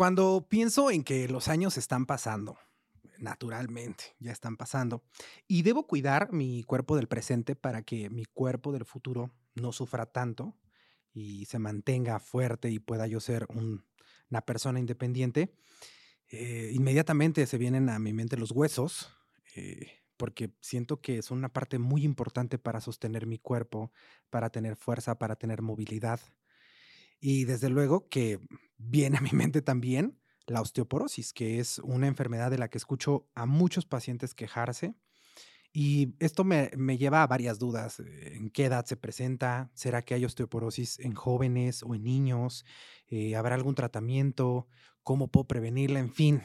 Cuando pienso en que los años están pasando, naturalmente, ya están pasando, y debo cuidar mi cuerpo del presente para que mi cuerpo del futuro no sufra tanto y se mantenga fuerte y pueda yo ser una persona independiente, eh, inmediatamente se vienen a mi mente los huesos, eh, porque siento que es una parte muy importante para sostener mi cuerpo, para tener fuerza, para tener movilidad. Y desde luego que viene a mi mente también la osteoporosis, que es una enfermedad de la que escucho a muchos pacientes quejarse. Y esto me, lleva a varias dudas. Eh, ¿En qué edad se presenta? ¿Será que hay osteoporosis en jóvenes o en niños? Eh, ¿Habrá algún tratamiento? ¿Cómo puedo prevenirla? En fin,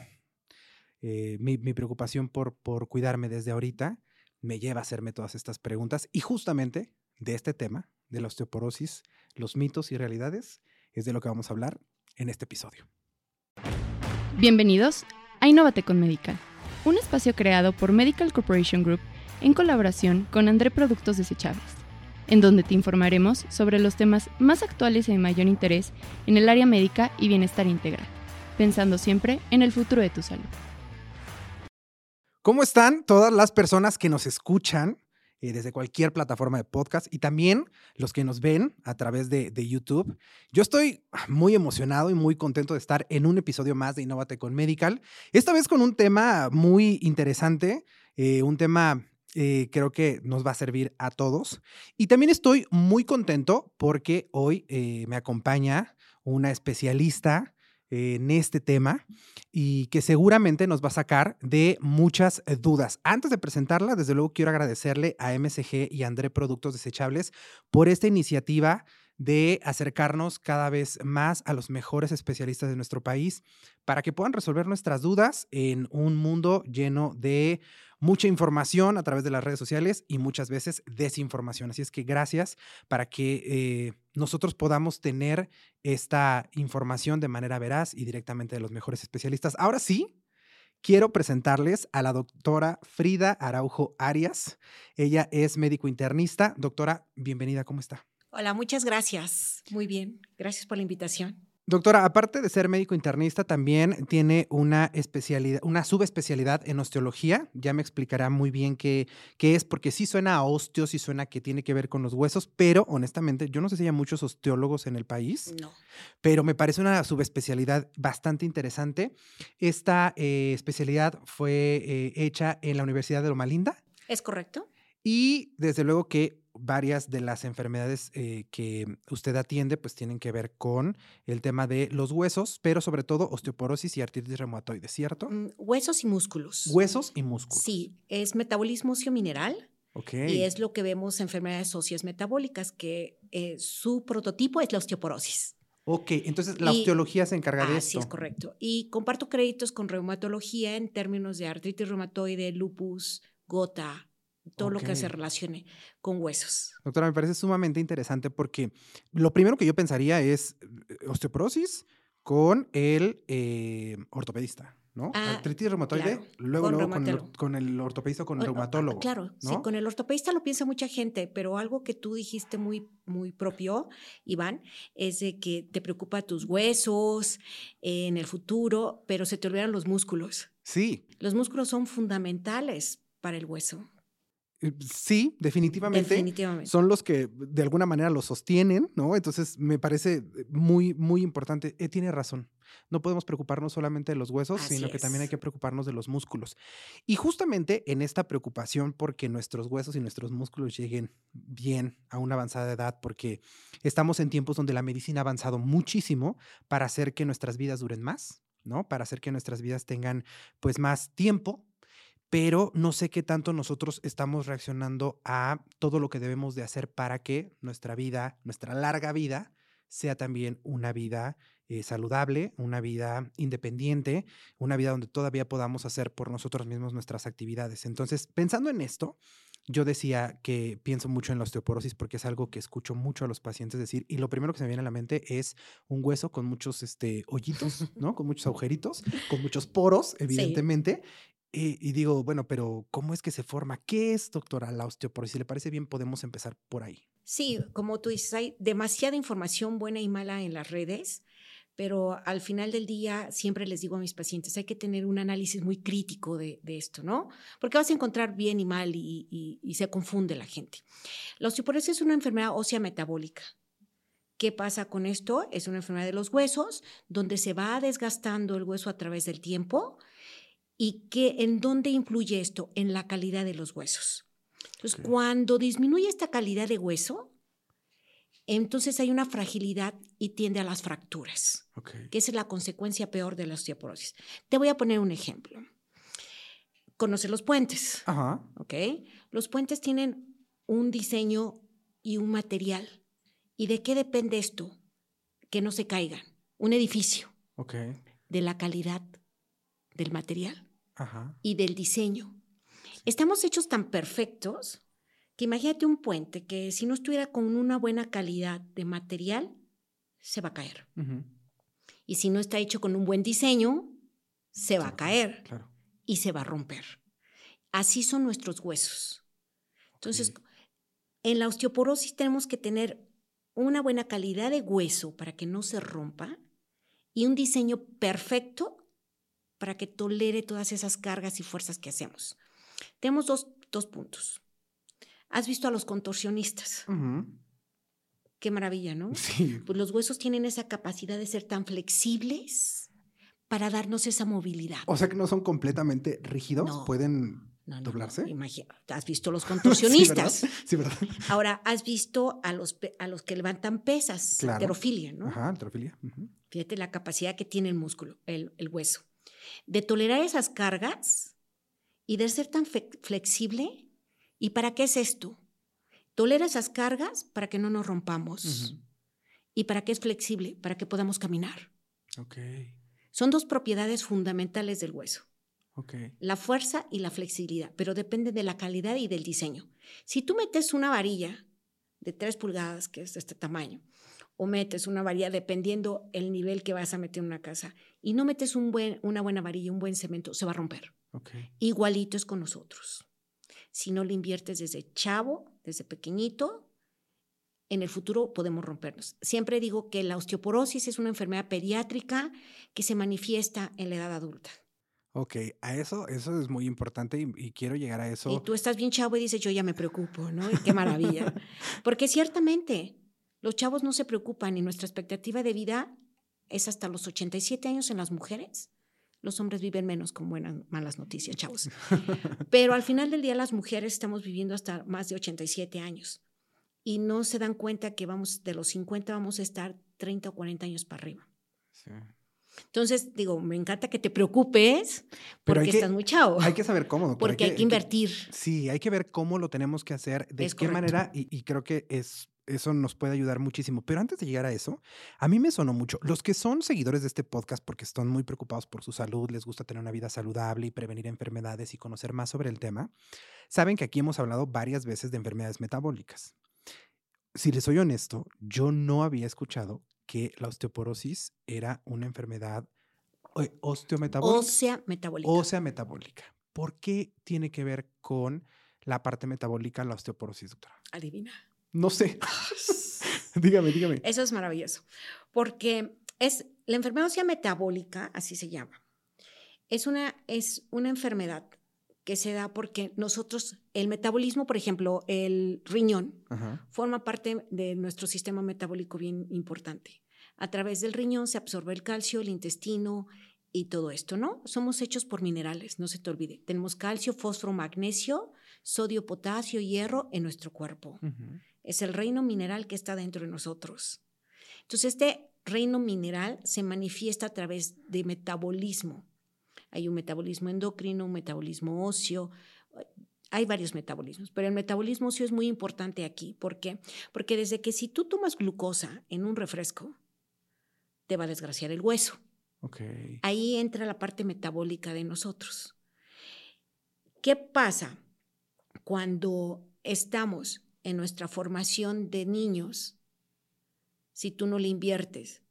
eh, mi, mi, preocupación por, por cuidarme desde ahorita me lleva a hacerme todas estas preguntas. Y justamente de este tema, de la osteoporosis, los mitos y realidades, es de lo que vamos a hablar en este episodio. Bienvenidos a Innovate con Medical, un espacio creado por Medical Corporation Group en colaboración con André Productos Desechables, en donde te informaremos sobre los temas más actuales y de mayor interés en el área médica y bienestar integral, pensando siempre en el futuro de tu salud. ¿Cómo están todas las personas que nos escuchan? Eh, desde cualquier plataforma de podcast y también los que nos ven a través de, YouTube. Yo estoy muy emocionado y muy contento de estar en un episodio más de Innovate con Medical, esta vez con un tema muy interesante, eh, un tema eh, creo que nos va a servir a todos. Y también estoy muy contento porque hoy me acompaña una especialista en este tema y que seguramente nos va a sacar de muchas eh, dudas. Antes de presentarla, desde luego quiero agradecerle a MSG y André Productos Desechables por esta iniciativa de acercarnos cada vez más a los mejores especialistas de nuestro país para que puedan resolver nuestras dudas en un mundo lleno de mucha información a través de las redes sociales y muchas veces desinformación. Así es que gracias para que eh, nosotros podamos tener esta información de manera veraz y directamente de los mejores especialistas. Ahora sí, quiero presentarles a la doctora Frida Araujo Arias. Ella es médico internista. Doctora, bienvenida, ¿cómo está? Hola, muchas gracias. Muy bien, gracias por la invitación. Doctora, aparte de ser médico internista, también tiene una especialidad, una subespecialidad en osteología. Ya me explicará muy bien qué, qué es, porque sí suena a osteo, sí suena que tiene que ver con los huesos, pero honestamente, yo no sé si hay muchos osteólogos en el país. No. Pero me parece una subespecialidad bastante interesante. Esta eh, especialidad fue eh, hecha en la Universidad de Loma Linda. ¿Es correcto? Y desde luego que varias de las enfermedades eh, que usted atiende pues tienen que ver con el tema de los huesos, pero sobre todo osteoporosis y artritis reumatoide, ¿cierto? Mm, huesos y músculos. Huesos y músculos. Sí, es metabolismo mineral. Okay. Y es lo que vemos en enfermedades óseas metabólicas, que eh, su prototipo es la osteoporosis. Ok, entonces la osteología se encarga de esto. Sí, es correcto. Y comparto créditos con reumatología en términos de artritis reumatoide, lupus, gota, todo lo que se relacione con huesos. Doctora, me parece sumamente interesante porque lo primero que yo pensaría es eh, osteoporosis con el eh, ortopedista. ¿no? Ah, Artritis reumatoide, luego, con, luego con, el, con, el, ortopedista o con el ah, reumatólogo. Claro, sí, con el ortopedista lo piensa mucha gente, pero algo que tú dijiste muy, muy propio, Iván, es de que te preocupa tus huesos en el futuro, pero se te olvidan los músculos. Sí. Los músculos son fundamentales para el hueso. Eh, sí, definitivamente, Son los que de alguna manera lo sostienen, ¿no? Entonces me parece muy, muy importante. Eh, tiene razón. No podemos preocuparnos solamente de los huesos, sino que también hay que preocuparnos de los músculos. Y justamente en esta preocupación porque nuestros huesos y nuestros músculos lleguen bien a una avanzada edad, porque estamos en tiempos donde la medicina ha avanzado muchísimo para hacer que nuestras vidas duren más, ¿no? Para hacer que nuestras vidas tengan pues más tiempo pero no sé qué tanto nosotros estamos reaccionando a todo lo que debemos de hacer para que nuestra vida, nuestra larga vida, sea también una vida eh, saludable, una vida independiente, una vida donde todavía podamos hacer por nosotros mismos nuestras actividades. Entonces, pensando en esto, yo decía que pienso mucho en la osteoporosis porque es algo que escucho mucho a los pacientes decir y lo primero que se me viene a la mente es un hueso con muchos este, hoyitos, ¿no? Con muchos agujeritos, con muchos poros, evidentemente, y, digo, bueno, pero ¿cómo es que se forma? ¿Qué es, doctora, la osteoporosis? Si le parece bien, podemos empezar por ahí. Sí, como tú dices, hay demasiada información buena y mala en las redes, pero al final del día siempre les digo a mis pacientes, hay que tener un análisis muy crítico de, esto, ¿no? Porque vas a encontrar bien y mal y, se confunde la gente. La osteoporosis es una enfermedad ósea metabólica. ¿Qué pasa con esto? Es una enfermedad de los huesos, donde se va desgastando el hueso a través del tiempo. ¿Y qué, en dónde influye esto? En la calidad de los huesos. Entonces, cuando disminuye esta calidad de hueso, entonces hay una fragilidad y tiende a las fracturas, que es la consecuencia peor de la osteoporosis. Te voy a poner un ejemplo. Conoce los puentes. Ajá. ¿Ok? Los puentes tienen un diseño y un material. ¿Y de qué depende esto? Que no se caigan. Un edificio. Ok. De la calidad del material y del diseño. Estamos hechos tan perfectos que imagínate un puente que si no estuviera con una buena calidad de material, se va a caer. Y si no está hecho con un buen diseño, se va a caer y se va a romper. Así son nuestros huesos. Entonces, en la osteoporosis tenemos que tener una buena calidad de hueso para que no se rompa y un diseño perfecto para que tolere todas esas cargas y fuerzas que hacemos. Tenemos dos, dos puntos. ¿Has visto a los contorsionistas? Qué maravilla, ¿no? Sí. Pues los huesos tienen esa capacidad de ser tan flexibles para darnos esa movilidad. O sea que no son completamente rígidos, pueden doblarse. Imagina, has visto los contorsionistas. sí, ¿verdad? Ahora, has visto a los, a los que levantan pesas, claro. alterofilia, ¿no? Ajá, alterofilia. Fíjate la capacidad que tiene el músculo, el, el hueso. De tolerar esas cargas y de ser tan flexible ¿Y para qué es esto? Tolera esas cargas para que no nos rompamos. ¿Y para qué es flexible? Para que podamos caminar. Okay. Son dos propiedades fundamentales del hueso. Okay. La fuerza y la flexibilidad, pero depende de la calidad y del diseño. Si tú metes una varilla de 3 pulgadas, que es de este tamaño, o metes una varilla dependiendo el nivel que vas a meter en una casa, y no metes un buen, una buena varilla, un buen cemento, se va a romper. Okay. Igualito es con nosotros si no le inviertes desde chavo, desde pequeñito, en el futuro podemos rompernos. Siempre digo que la osteoporosis es una enfermedad pediátrica que se manifiesta en la edad adulta. Ok, a eso, eso es muy importante y, quiero llegar a eso. Y tú estás bien chavo y dices, yo ya me preocupo, ¿no? qué maravilla. Porque ciertamente los chavos no se preocupan y nuestra expectativa de vida es hasta los 87 años en las mujeres los hombres viven menos con buenas, malas noticias, chavos. Pero al final del día las mujeres estamos viviendo hasta más de 87 años y no se dan cuenta que vamos de los 50 vamos a estar 30 o 40 años para arriba. Entonces, digo, me encanta que te preocupes porque estás muy chavo. Hay que saber cómo. Porque hay que, invertir. sí, hay que ver cómo lo tenemos que hacer, de qué manera, y, creo que es eso nos puede ayudar muchísimo. Pero antes de llegar a eso, a mí me sonó mucho. Los que son seguidores de este podcast porque están muy preocupados por su salud, les gusta tener una vida saludable y prevenir enfermedades y conocer más sobre el tema, saben que aquí hemos hablado varias veces de enfermedades metabólicas. Si les soy honesto, yo no había escuchado que la osteoporosis era una enfermedad osteometabólica. Ósea metabólica. Ósea metabólica. ¿Por qué tiene que ver con la parte metabólica la osteoporosis, doctora? Adivina. No sé. dígame, dígame. Eso es maravilloso. Porque es la enfermedad ósea metabólica, así se llama. Es una, es una enfermedad que se da porque nosotros, el metabolismo, por ejemplo, el riñón, forma parte de nuestro sistema metabólico bien importante. A través del riñón se absorbe el calcio, el intestino y todo esto, ¿no? Somos hechos por minerales, no se te olvide. Tenemos calcio, fósforo, magnesio, sodio, potasio, hierro en nuestro cuerpo es el reino mineral que está dentro de nosotros. Entonces, este reino mineral se manifiesta a través de metabolismo. Hay un metabolismo endocrino, un metabolismo óseo, hay varios metabolismos, pero el metabolismo óseo es muy importante aquí. ¿Por qué? Porque desde que si tú tomas glucosa en un refresco, te va a desgraciar el hueso. Ahí entra la parte metabólica de nosotros. ¿Qué pasa cuando estamos en nuestra formación de niños, si tú no le inviertes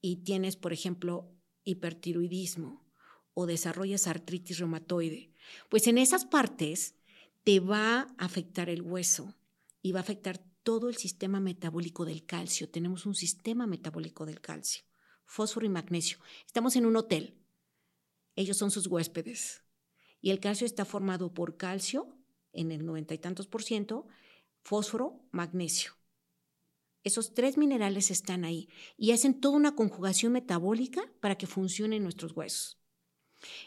y tienes, por ejemplo, hipertiroidismo o desarrollas artritis reumatoide, pues en esas partes te va a afectar el hueso y va a afectar todo el sistema metabólico del calcio. Tenemos un sistema metabólico del calcio fósforo y magnesio. Estamos en un hotel. Ellos son sus huéspedes. Y el calcio está formado por calcio en el noventa y tantos por ciento, fósforo, magnesio. Esos tres minerales están ahí y hacen toda una conjugación metabólica para que funcionen nuestros huesos.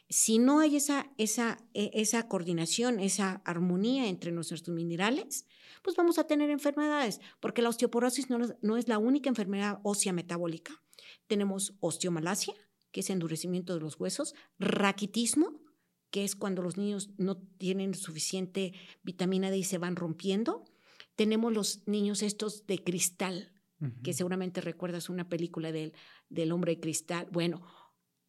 Si no hay esa, esa, e, esa coordinación, esa armonía entre nuestros minerales, pues vamos a tener enfermedades, porque la osteoporosis no, no es la única enfermedad ósea metabólica. Tenemos osteomalacia, que es endurecimiento de los huesos, raquitismo, que es cuando los niños no tienen suficiente vitamina D y se van rompiendo. Tenemos los niños estos de cristal, que seguramente recuerdas una película del, del hombre de cristal. Bueno,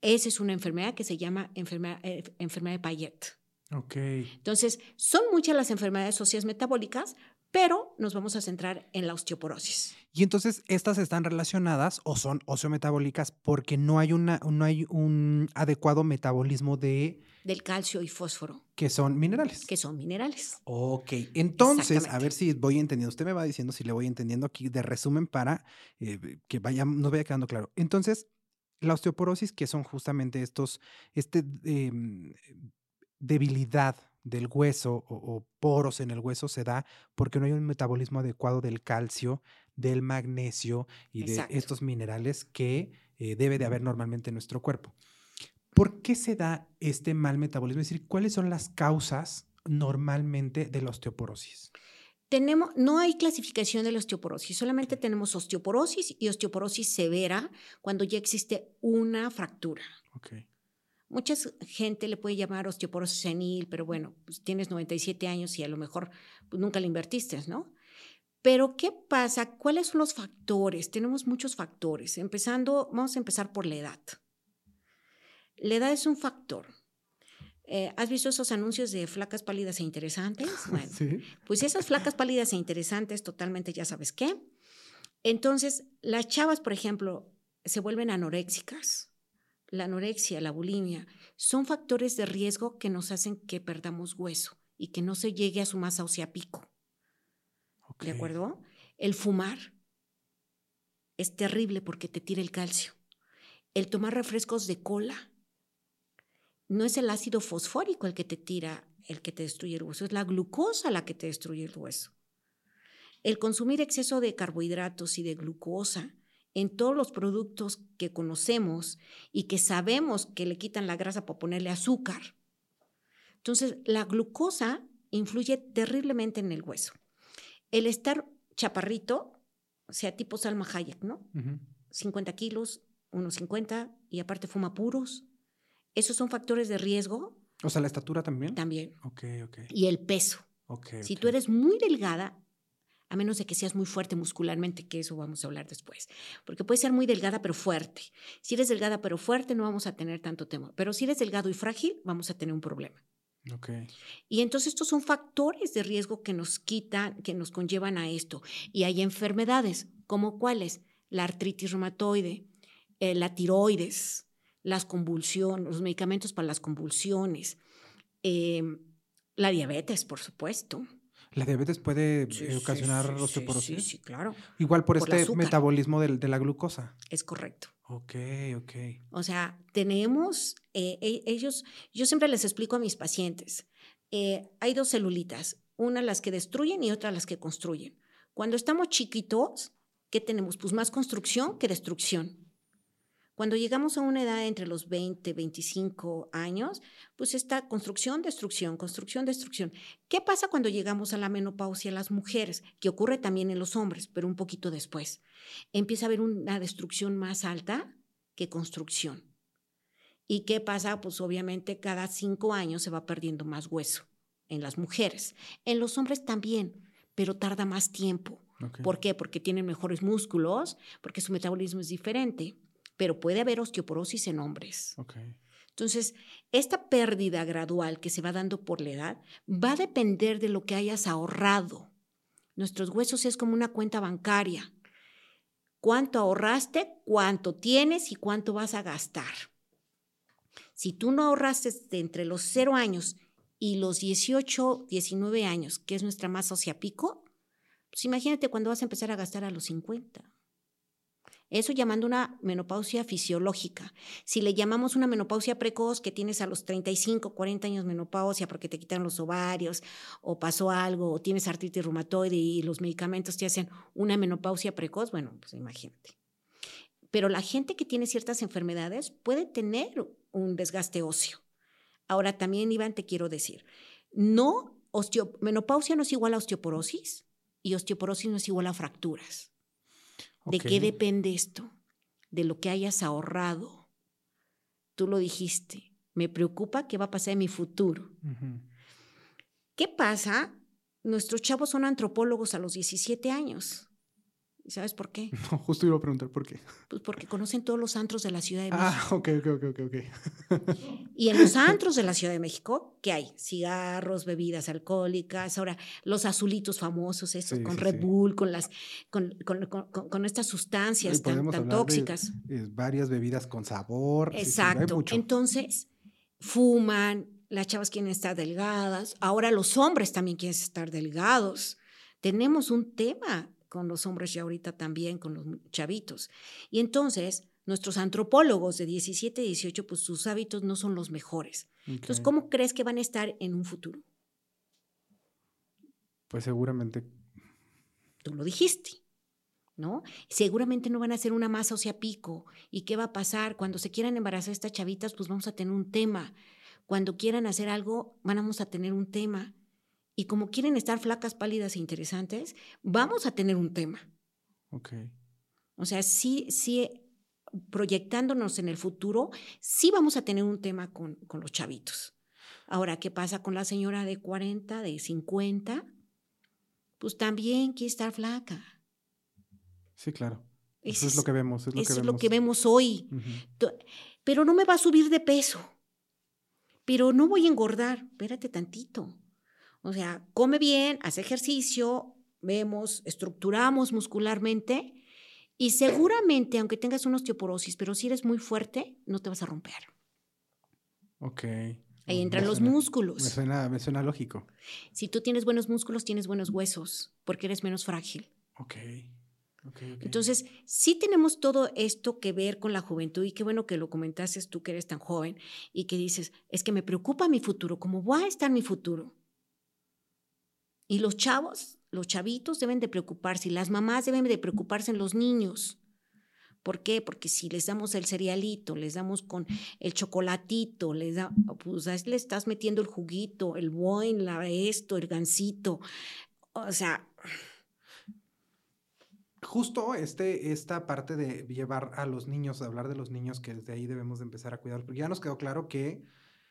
esa es una enfermedad que se llama enfermedad, eh, enfermedad de Payet. Ok. Entonces, son muchas las enfermedades óseas metabólicas, pero nos vamos a centrar en la osteoporosis. Y entonces estas están relacionadas o son osteometabólicas porque no hay, una, no hay un adecuado metabolismo de... Del calcio y fósforo. Que son minerales. Que son minerales. Ok, entonces, a ver si voy entendiendo. Usted me va diciendo si le voy entendiendo aquí de resumen para eh, que vaya, nos vaya quedando claro. Entonces, la osteoporosis, que son justamente estos, este em, debilidad del hueso o, poros en el hueso se da porque no hay un metabolismo adecuado del calcio, del magnesio y de estos minerales que eh, debe de haber normalmente en nuestro cuerpo. ¿Por qué se da este mal metabolismo? Es decir, ¿cuáles son las causas normalmente de la osteoporosis? Tenemos, no hay clasificación de la osteoporosis, solamente tenemos osteoporosis y osteoporosis severa cuando ya existe una fractura. Okay. Mucha gente le puede llamar osteoporosis senil, pero bueno, pues tienes 97 años y a lo mejor pues, nunca le invertiste, ¿no? Pero ¿qué pasa? ¿Cuáles son los factores? Tenemos muchos factores. Empezando, vamos a empezar por la edad. La edad es un factor. Eh, ¿Has visto esos anuncios de flacas pálidas e interesantes? Bueno, sí. pues esas flacas pálidas e interesantes, totalmente ya sabes qué. Entonces, las chavas, por ejemplo, se vuelven anoréxicas. La anorexia, la bulimia, son factores de riesgo que nos hacen que perdamos hueso y que no se llegue a su masa ósea pico. ¿De acuerdo? El fumar es terrible porque te tira el calcio. El tomar refrescos de cola no es el ácido fosfórico el que te tira, el que te destruye el hueso, es la glucosa la que te destruye el hueso. El consumir exceso de carbohidratos y de glucosa en todos los productos que conocemos y que sabemos que le quitan la grasa para ponerle azúcar. Entonces, la glucosa influye terriblemente en el hueso. El estar chaparrito, o sea, tipo Salma Hayek, ¿no? 50 kilos, unos 50, y aparte fuma puros, esos son factores de riesgo. O sea, la estatura también. También. Ok, ok. Y el peso. Ok. si tú eres muy delgada, a menos de que seas muy fuerte muscularmente, que eso vamos a hablar después, porque puedes ser muy delgada pero fuerte. Si eres delgada pero fuerte, no vamos a tener tanto temor. Pero si eres delgado y frágil, vamos a tener un problema. Y entonces estos son factores de riesgo que nos quitan, que nos conllevan a esto. Y hay enfermedades, como cuáles? La artritis reumatoide, eh, la tiroides, las convulsiones, los medicamentos para las convulsiones, em, la diabetes, por supuesto. ¿La diabetes puede eh, ocasionar osteoporosis? Sí, sí, claro. Igual por, este metabolismo de, la glucosa. Es correcto. Ok, ok. O sea, tenemos, eh, e, ellos, yo siempre les explico a mis pacientes, eh, hay dos celulitas, una las que destruyen y otra las que construyen. Cuando estamos chiquitos, ¿qué tenemos? Pues más construcción que destrucción. Cuando llegamos a una edad entre los 20, 25 años, pues está construcción, destrucción, construcción, destrucción. ¿Qué pasa cuando llegamos a la menopausia las mujeres? Que ocurre también en los hombres, pero un poquito después. Empieza a haber una destrucción más alta que construcción. ¿Y qué pasa? Pues obviamente cada cinco años se va perdiendo más hueso en las mujeres. En los hombres también, pero tarda más tiempo. ¿Por qué? Porque tienen mejores músculos, porque su metabolismo es diferente pero puede haber osteoporosis en hombres. Entonces, esta pérdida gradual que se va dando por la edad va a depender de lo que hayas ahorrado. Nuestros huesos es como una cuenta bancaria. ¿Cuánto ahorraste? ¿Cuánto tienes? ¿Y cuánto vas a gastar? Si tú no ahorraste entre los 0 años y los 18, 19 años, que es nuestra masa ósea pico, pues imagínate cuando vas a empezar a gastar a los 50. Eso llamando una menopausia fisiológica. Si le llamamos una menopausia precoz, que tienes a los 35, 40 años menopausia porque te quitan los ovarios o pasó algo o tienes artritis reumatoide y los medicamentos te hacen una menopausia precoz, bueno, pues imagínate. Pero la gente que tiene ciertas enfermedades puede tener un desgaste óseo. Ahora también, Iván, te quiero decir, no, menopausia no es igual a osteoporosis y osteoporosis no es igual a fracturas. ¿De qué depende esto? De lo que hayas ahorrado. Tú lo dijiste. Me preocupa qué va a pasar en mi futuro. ¿Qué pasa? Nuestros chavos son antropólogos a los 17 años. ¿Y sabes por qué? No, justo iba a preguntar por qué. Pues porque conocen todos los antros de la Ciudad de ah, México. Ah, ok, ok, ok, ok. y en los antros de la Ciudad de México, ¿qué hay? Cigarros, bebidas alcohólicas, ahora los azulitos famosos, esos, con Red Bull, con las, con, con, con, estas sustancias tan, tan tóxicas. varias bebidas con sabor. Exacto. Entonces, fuman, las chavas quieren estar delgadas, ahora los hombres también quieren estar delgados. Tenemos un tema con los hombres y ahorita también con los chavitos. Y entonces, nuestros antropólogos de 17 y 18, pues sus hábitos no son los mejores. Entonces, ¿cómo crees que van a estar en un futuro? Pues seguramente. Tú lo dijiste, ¿no? Seguramente no van a hacer una masa o sea pico. ¿Y qué va a pasar? Cuando se quieran embarazar estas chavitas, pues vamos a tener un tema. Cuando quieran hacer algo, vamos a tener un tema y como quieren estar flacas, pálidas e interesantes, vamos a tener un tema. Ok. O sea, sí, sí, proyectándonos en el futuro, sí vamos a tener un tema con, con los chavitos. Ahora, ¿qué pasa con la señora de 40, de 50? Pues también quiere estar flaca. Sí, claro. Eso es, lo que vemos. Es lo, eso que, es lo que vemos hoy. Pero no me va a subir de peso. Pero no voy a engordar. Espérate tantito. O sea, come bien, hace ejercicio, vemos, estructuramos muscularmente y seguramente, aunque tengas una osteoporosis, pero si eres muy fuerte, no te vas a romper. Ok. Ahí entran los músculos. Me suena, me suena lógico. Si tú tienes buenos músculos, tienes buenos huesos, porque eres menos frágil. Ok. Entonces, sí tenemos todo esto que ver con la juventud y qué bueno que lo comentaste tú que eres tan joven y que dices, es que me preocupa mi futuro, ¿cómo va a estar mi futuro? Y los chavos, los chavitos deben de preocuparse y las mamás deben de preocuparse en los niños. ¿Por qué? Porque si les damos el cerealito, les damos con el chocolatito, les da, pues le estás metiendo el juguito, el boing, la esto, el gansito. O sea. Justo este, esta parte de llevar a los niños, de hablar de los niños, que desde ahí debemos de empezar a cuidar, porque ya nos quedó claro que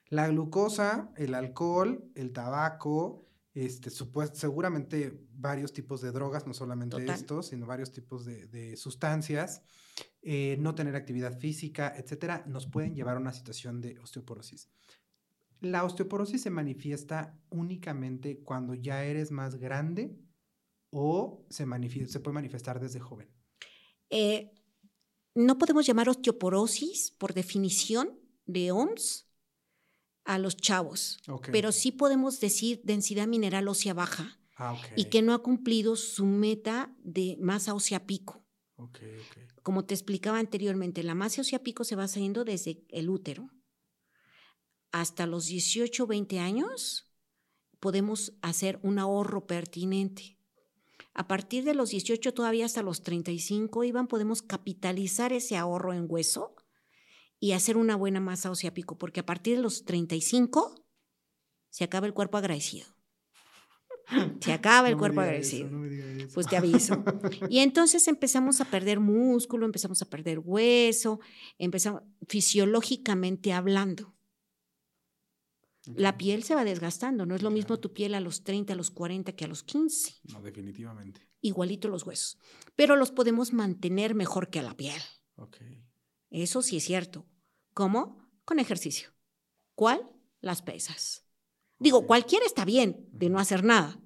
la glucosa, el alcohol, el tabaco, este, seguramente varios tipos de drogas, no solamente estos, sino varios tipos de, sustancias, eh, no tener actividad física, etcétera, nos pueden llevar a una situación de osteoporosis. ¿La osteoporosis se manifiesta únicamente cuando ya eres más grande o se, se puede manifestar desde joven? Eh, no podemos llamar osteoporosis por definición de OMS a los chavos, pero sí podemos decir densidad mineral ósea baja ah, y que no ha cumplido su meta de masa ósea pico. Como te explicaba anteriormente, la masa ósea pico se va saliendo desde el útero. Hasta los 18 20 años podemos hacer un ahorro pertinente. A partir de los 18 todavía hasta los 35, Iván, podemos capitalizar ese ahorro en hueso y hacer una buena masa ósea pico, porque a partir de los 35 se acaba el cuerpo agradecido. Se acaba el cuerpo agradecido. Pues te aviso. Y entonces empezamos a perder músculo, empezamos a perder hueso, empezamos fisiológicamente hablando. La piel se va desgastando, no es lo mismo tu piel a los 30, a los 40 que a los 15. No, definitivamente. Igualito los huesos, pero los podemos mantener mejor que a la piel. Eso sí es cierto. ¿Cómo? Con ejercicio. ¿Cuál? Las pesas. Digo, cualquiera está bien de no hacer nada,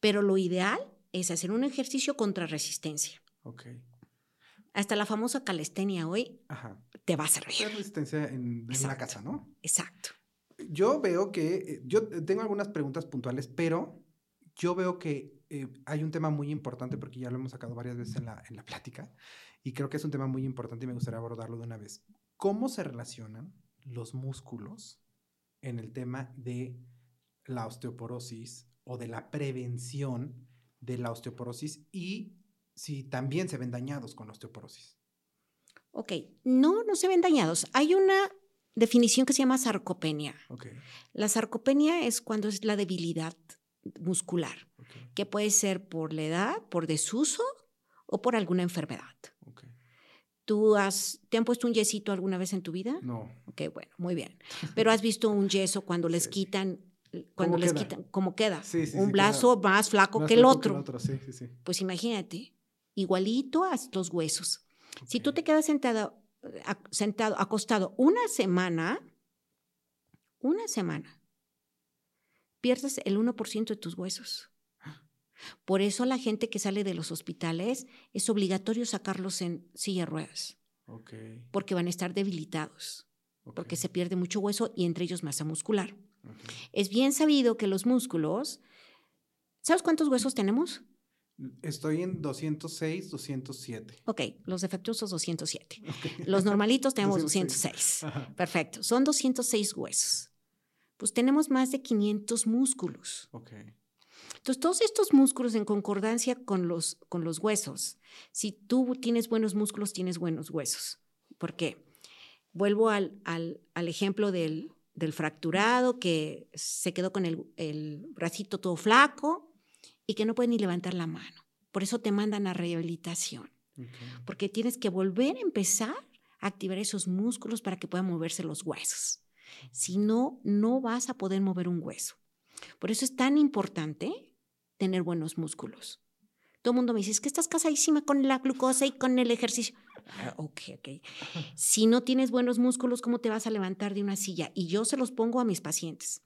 pero lo ideal es hacer un ejercicio contra resistencia. Ok. Hasta la famosa calistenia hoy te va a servir. resistencia en, en la casa, ¿no? Exacto. Yo veo que, eh, yo tengo algunas preguntas puntuales, pero yo veo que eh, hay un tema muy importante porque ya lo hemos sacado varias veces en la, en la plática y creo que es un tema muy importante y me gustaría abordarlo de una vez. ¿Cómo se relacionan los músculos en el tema de la osteoporosis o de la prevención de la osteoporosis y si también se ven dañados con la osteoporosis? Ok, no, no se ven dañados. Hay una definición que se llama sarcopenia. Okay. La sarcopenia es cuando es la debilidad muscular, Okay. que puede ser por la edad, por desuso o por alguna enfermedad. ¿Tú has, te han puesto un yesito alguna vez en tu vida? No. Ok, bueno, muy bien. Pero has visto un yeso cuando les Sí. quitan, cuando les queda? quitan, ¿cómo queda? Sí, sí, un brazo queda más flaco Más que el otro. Sí, sí, sí. Pues imagínate, igualito a los huesos. Si tú te quedas sentado, eh, sentado, acostado una semana, una semana, pierdes el 1% de tus huesos. Por eso la gente que sale de los hospitales es obligatorio sacarlos en silla de ruedas, porque van a estar debilitados, porque se pierde mucho hueso y entre ellos masa muscular. Es bien sabido que los músculos, ¿sabes cuántos huesos tenemos? Estoy en 206, 207. Ok, los defectuosos 207. Ok. Los normalitos tenemos 206. 206. Ajá. Perfecto, son 206 huesos. Pues tenemos más de 500 músculos. Ok. Entonces, todos estos músculos en concordancia con los, con los huesos. Si tú tienes buenos músculos, tienes buenos huesos. ¿Por qué? Vuelvo al, al- al ejemplo del, del fracturado que se quedó con el, el bracito todo flaco y que no puede ni levantar la mano. Por eso te mandan a rehabilitación porque tienes que volver a empezar a activar esos músculos para que puedan moverse los huesos. Si no, no vas a poder mover un hueso. Por eso es tan importante tener buenos músculos. Todo el mundo me dice, es que estás casadísima con la glucosa y con el ejercicio. Ah, ok, ok. Si no tienes buenos músculos, ¿cómo te vas a levantar de una silla? Y yo se los pongo a mis pacientes.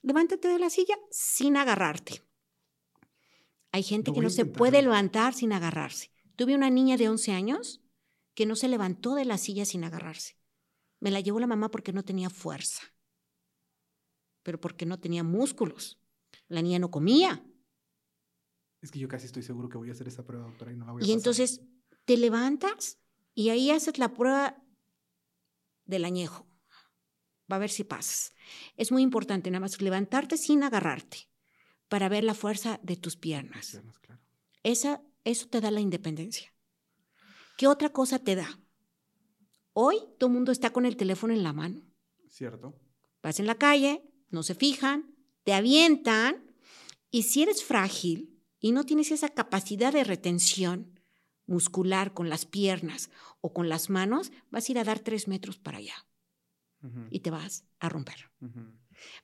Levántate de la silla sin agarrarte. Hay gente que no se puede levantar sin agarrarse. Tuve una niña de 11 años que no se levantó de la silla sin agarrarse. Me la llevó la mamá porque no tenía fuerza, pero porque no tenía músculos. La niña no comía. Es que yo casi estoy seguro que voy a hacer esa prueba, doctora, y no la voy a Y pasar. entonces te levantas y ahí haces la prueba del añejo. Va a ver si pasas. Es muy importante nada más levantarte sin agarrarte para ver la fuerza de tus piernas. piernas, claro. Esa, eso te da la independencia. ¿Qué otra cosa te da? Hoy todo el mundo está con el teléfono en la mano. ¿Cierto? Vas en la calle, no se fijan, te avientan y si eres frágil y no tienes esa capacidad de retención muscular con las piernas o con las manos, vas a ir a dar tres metros para allá y te vas a romper.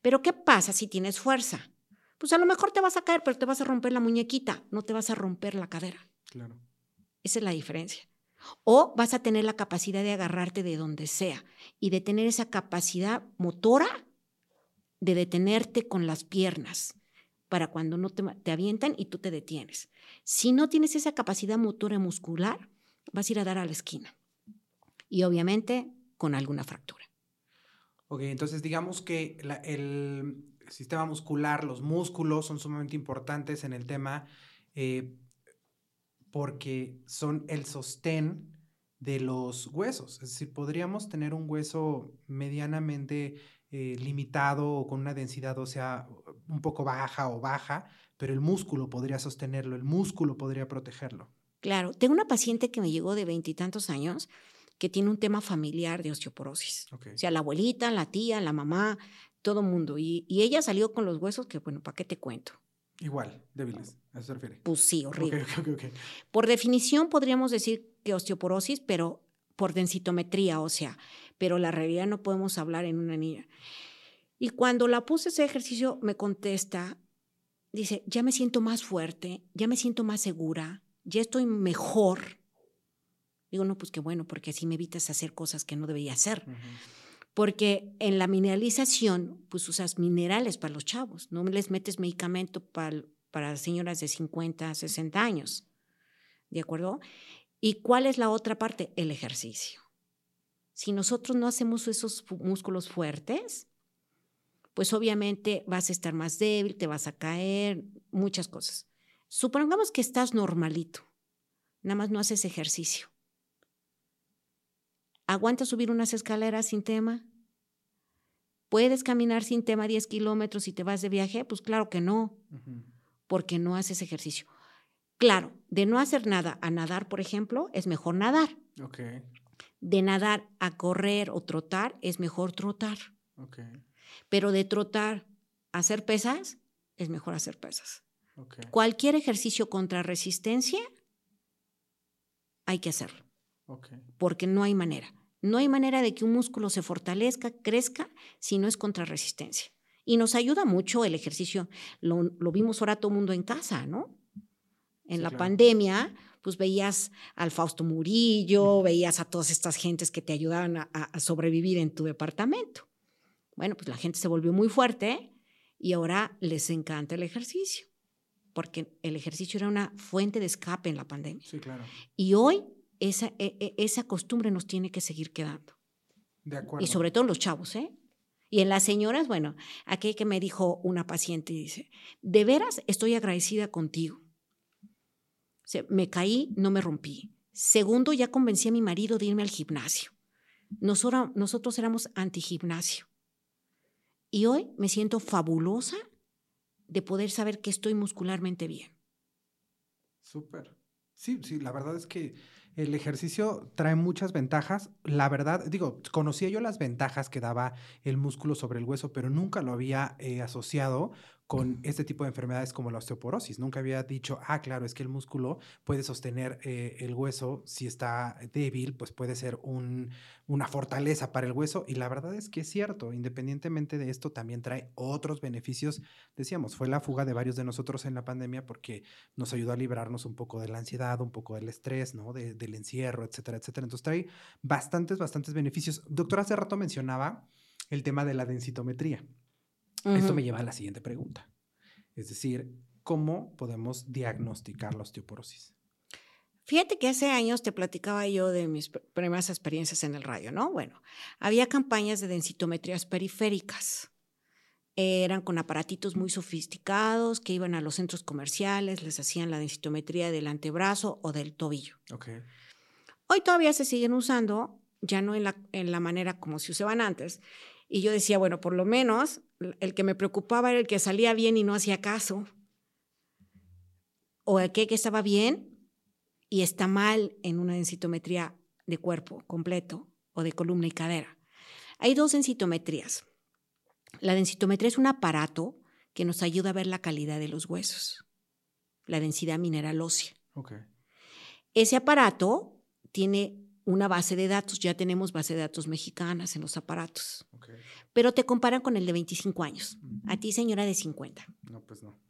Pero ¿qué pasa si tienes fuerza? Pues a lo mejor te vas a caer, pero te vas a romper la muñequita, no te vas a romper la cadera. Claro. Esa es la diferencia. O vas a tener la capacidad de agarrarte de donde sea y de tener esa capacidad motora de detenerte con las piernas para cuando no te, te avientan y tú te detienes. Si no tienes esa capacidad motora muscular, vas a ir a dar a la esquina. Y obviamente con alguna fractura. Ok, entonces digamos que el sistema muscular, los músculos son sumamente importantes en el tema eh, porque son el sostén de los huesos. Es decir, podríamos tener un hueso medianamente eh, limitado o con una densidad ósea un poco baja o baja, pero el músculo podría sostenerlo, el músculo podría protegerlo. Claro, tengo una paciente que me llegó de veintitantos años que tiene un tema familiar de osteoporosis. Ok. O sea, la abuelita, la tía, la mamá, todo mundo. Y, y ella salió con los huesos que, bueno, ¿para qué te cuento? Igual, débiles, a eso se refiere. Pues sí, horrible. Por definición podríamos decir que osteoporosis, pero por densitometría ósea, pero la realidad no podemos hablar en una niña. Y cuando la puse ese ejercicio, me contesta, dice, ya me siento más fuerte, ya me siento más segura, ya estoy mejor. Digo, no, pues qué bueno, porque así me evitas hacer cosas que no debería hacer. Porque en la mineralización, pues usas minerales para los chavos, no les metes medicamento para, para señoras de 50, 60 años. ¿De acuerdo? ¿Y cuál es la otra parte? El ejercicio. Si nosotros no hacemos esos músculos fuertes, pues obviamente vas a estar más débil, te vas a caer, muchas cosas. Supongamos que estás normalito, nada más no haces ejercicio. ¿Aguantas subir unas escaleras sin tema? ¿Puedes caminar sin tema 10 kilómetros si te vas de viaje? Pues claro que no, porque no haces ejercicio. Claro, de no hacer nada a nadar, por ejemplo, es mejor nadar. De nadar a correr o trotar, es mejor trotar. Pero de trotar a hacer pesas, es mejor hacer pesas. Cualquier ejercicio contra resistencia, hay que hacerlo. Porque no hay manera. No hay manera de que un músculo se fortalezca, crezca, si no es contra resistencia. Y nos ayuda mucho el ejercicio. Lo, vimos ahora todo el mundo en casa, ¿no? En la pandemia, pues veías al Fausto Murillo, veías a todas estas gentes que te ayudaban a, sobrevivir en tu departamento. Bueno, pues la gente se volvió muy fuerte y ahora les encanta el ejercicio, porque el ejercicio era una fuente de escape en la pandemia. Sí, claro. Y hoy esa, e, e, esa costumbre nos tiene que seguir quedando. De acuerdo. Y sobre todo los chavos, ¿eh? Y en las señoras, bueno, aquí que me dijo una paciente, dice, de veras estoy agradecida contigo me caí, no me rompí. Segundo, ya convencí a mi marido de irme al gimnasio. Nosotros, nosotros éramos anti-gimnasio. Y hoy me siento fabulosa de poder saber que estoy muscularmente bien. Súper. Sí, sí, la verdad es que el ejercicio trae muchas ventajas. La verdad, digo, conocía yo las ventajas que daba el músculo sobre el hueso, pero nunca lo había eh, asociado con este tipo de enfermedades como la osteoporosis. Nunca había dicho, ah, claro, es que el músculo puede sostener eh, el hueso. Si está débil, pues puede ser un, una fortaleza para el hueso. Y la verdad es que es cierto, independientemente de esto, también trae otros beneficios. Decíamos, fue la fuga de varios de nosotros en la pandemia porque nos ayudó a librarnos un poco de la ansiedad, un poco del estrés, ¿no? del encierro, etcétera, etcétera. Entonces trae bastantes, bastantes beneficios. Doctor, hace rato mencionaba el tema de la densitometría. Esto me lleva a la siguiente pregunta. Es decir, ¿cómo podemos diagnosticar la osteoporosis? Fíjate que hace años te platicaba yo de mis primeras experiencias en el radio, ¿no? Bueno, había campañas de densitometrías periféricas. Eran con aparatitos muy sofisticados que iban a los centros comerciales, les hacían la densitometría del antebrazo o del tobillo. Okay. Hoy todavía se siguen usando, ya no en la, en la manera como se usaban antes, y yo decía, bueno, por lo menos el que me preocupaba era el que salía bien y no hacía caso. O el que, estaba bien y está mal en una densitometría de cuerpo completo o de columna y cadera. Hay dos densitometrías. La densitometría es un aparato que nos ayuda a ver la calidad de los huesos, la densidad mineral ósea. Ese aparato tiene una base de datos. Ya tenemos base de datos mexicanas en los aparatos. Pero te comparan con el de 25 años. A ti, señora de 50. No, pues no.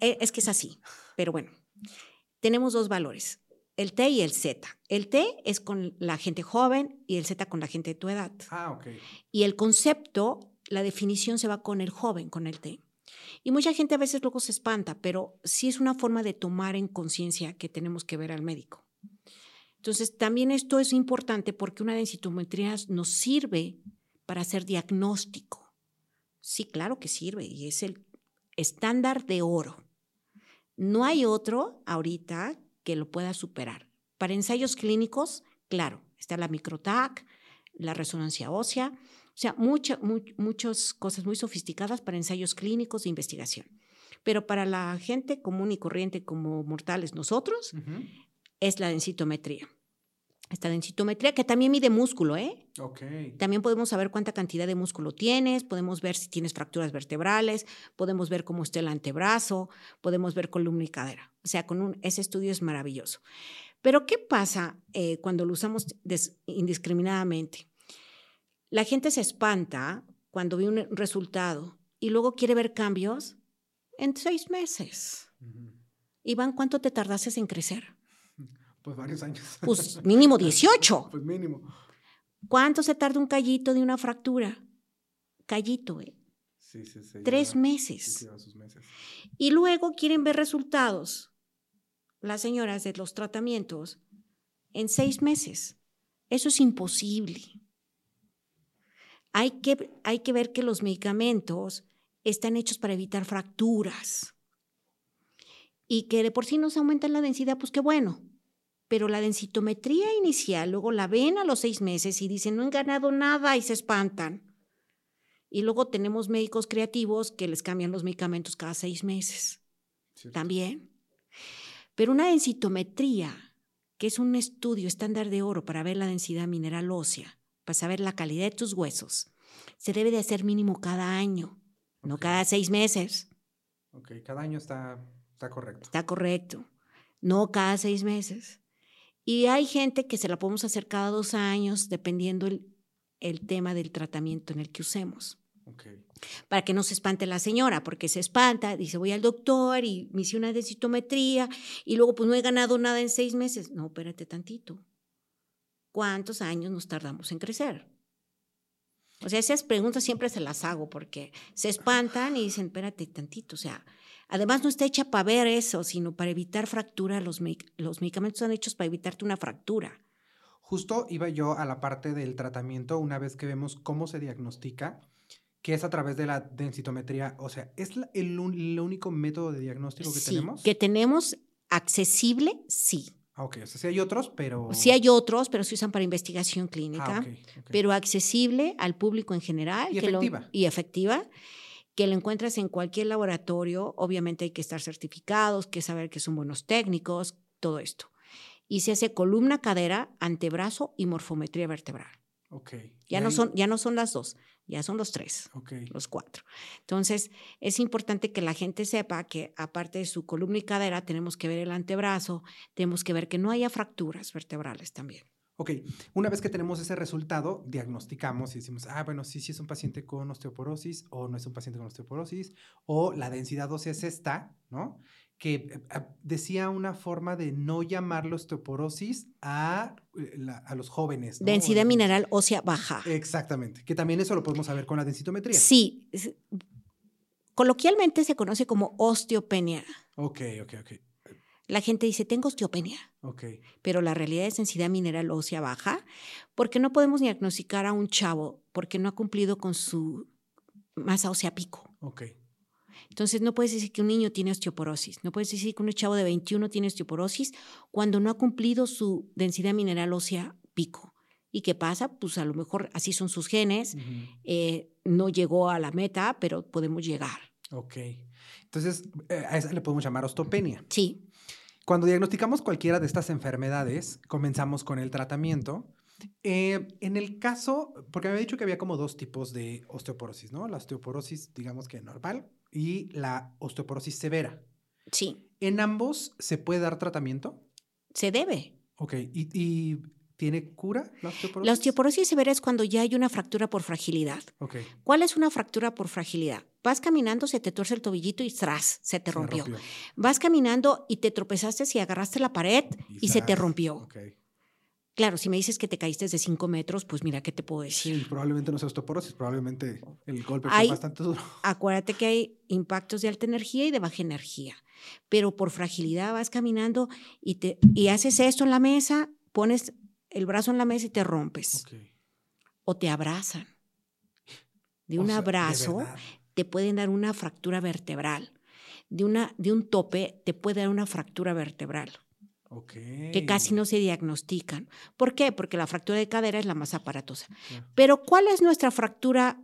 E, es que es así. Pero bueno, tenemos dos valores. El T y el Z. El T es con la gente joven y el Z con la gente de tu edad. Ah, ok. Y el concepto, la definición se va con el joven, con el T. Y mucha gente a veces luego se espanta, pero sí es una forma de tomar en conciencia que tenemos que ver al médico. Entonces, también esto es importante porque una densitometría nos sirve para hacer diagnóstico. Sí, claro que sirve y es el estándar de oro. No hay otro ahorita que lo pueda superar. Para ensayos clínicos, claro, está la microtac, la resonancia ósea, o sea, muchas cosas muy sofisticadas para ensayos clínicos de investigación. Pero para la gente común y corriente como mortales nosotros, es la densitometría. Densitometría, que también mide músculo, ¿eh? Ok. También podemos saber cuánta cantidad de músculo tienes, podemos ver si tienes fracturas vertebrales, podemos ver cómo está el antebrazo, podemos ver columna y cadera. O sea, con un, ese estudio es maravilloso. Pero, ¿qué pasa eh, cuando lo usamos indiscriminadamente? La gente se espanta cuando ve un resultado y luego quiere ver cambios en seis meses. Iván, ¿cuánto te tardaste en crecer? Pues varios años. Pues mínimo 18. Pues mínimo. ¿Cuánto se tarda un callito de una fractura? Callito, ¿eh? Sí, sí, sí. Tres meses. Y luego quieren ver resultados, las señoras de los tratamientos, en seis meses. Eso es imposible. Hay que, hay que ver que los medicamentos están hechos para evitar fracturas. y que de por sí nos aumenta la densidad, pues qué bueno. Pero la densitometría inicial, luego la ven a los seis meses y dicen, no han ganado nada y se espantan. Y luego tenemos médicos creativos que les cambian los medicamentos cada seis meses. También. Pero una densitometría, que es un estudio estándar de oro para ver la densidad mineral ósea, para saber la calidad de tus huesos, se debe de hacer mínimo cada año, no cada seis meses. Ok, cada año está, está correcto. Está correcto. No cada seis meses. Y hay gente que se la podemos hacer cada dos años, dependiendo el, el tema del tratamiento en el que usemos. Para que no se espante la señora, porque se espanta, dice, voy al doctor y me hice una densitometría y luego pues no he ganado nada en seis meses. No, espérate tantito. ¿Cuántos años nos tardamos en crecer? O sea, esas preguntas siempre se las hago porque se espantan y dicen, espérate tantito. O sea, además no está hecha para ver eso, sino para evitar fractura. Los, los medicamentos están hechos para evitarte una fractura. Justo iba yo a la parte del tratamiento una vez que vemos cómo se diagnostica que es a través de la densitometría. O sea, ¿es el, único método de diagnóstico que sí, tenemos? Que tenemos accesible, sí. Ah, ok, o sea, sí hay otros, pero... Sí hay otros, pero se usan para investigación clínica, ah, pero accesible al público en general. Y efectiva. y efectiva, que lo encuentras en cualquier laboratorio. Obviamente hay que estar certificados, que saber que son buenos técnicos, todo esto. Y se hace columna, cadera, antebrazo y morfometría vertebral. Ok. Ya, no son, ya no son las dos, ya son los tres, los cuatro. Entonces, es importante que la gente sepa que aparte de su columna y cadera, tenemos que ver el antebrazo, tenemos que ver que no haya fracturas vertebrales también. Ok, una vez que tenemos ese resultado, diagnosticamos y decimos, ah, bueno, sí, sí es un paciente con osteoporosis o no es un paciente con osteoporosis, o la densidad ósea es esta, ¿no? que eh, ah, decía una forma de no llamarlo osteoporosis a, eh, a los jóvenes. Densidad mineral ósea baja. Exactamente, que también eso lo podemos saber con la densitometría. Sí, coloquialmente se conoce como osteopenia. Ok, ok, ok. La gente dice, tengo osteopenia. Ok. Pero la realidad es densidad mineral ósea baja, porque no podemos diagnosticar a un chavo porque no ha cumplido con su masa ósea pico. Ok. Entonces, no puedes decir que un niño tiene osteoporosis, no puedes decir que un chavo de 21 tiene osteoporosis cuando no ha cumplido su densidad mineral ósea pico. ¿Y qué pasa? Pues a lo mejor así son sus genes, eh, no llegó a la meta, pero podemos llegar. Ok. Entonces, eh, a esa le podemos llamar osteopenia. Sí. Cuando diagnosticamos cualquiera de estas enfermedades, comenzamos con el tratamiento. Eh, en el caso, porque me había dicho que había como dos tipos de osteoporosis, ¿no? La osteoporosis, digamos que normal, y la osteoporosis severa. Sí. ¿En ambos se puede dar tratamiento? Se debe. Ok, ¿y, tiene cura la osteoporosis? La osteoporosis severa es cuando ya hay una fractura por fragilidad. Ok. ¿Cuál es una fractura por fragilidad? Vas caminando, se te tuerce el tobillito y ¡tras! Se te rompió. Vas caminando y te tropezaste y agarraste la pared y, se te rompió. Okay. Claro, si me dices que te caíste de 5 metros, pues mira, ¿qué te puedo decir? Sí, probablemente no sea osteoporosis, probablemente el golpe fue bastante duro. Acuérdate que hay impactos de alta energía y de baja energía, pero por fragilidad vas caminando y, te, y haces esto en la mesa, pones el brazo en la mesa y te rompes. O te abrazan. De un abrazo te pueden dar una fractura vertebral. De, una, de un tope te puede dar una fractura vertebral que casi no se diagnostican. ¿Por qué? Porque la fractura de cadera es la más aparatosa. Pero ¿cuál es nuestra fractura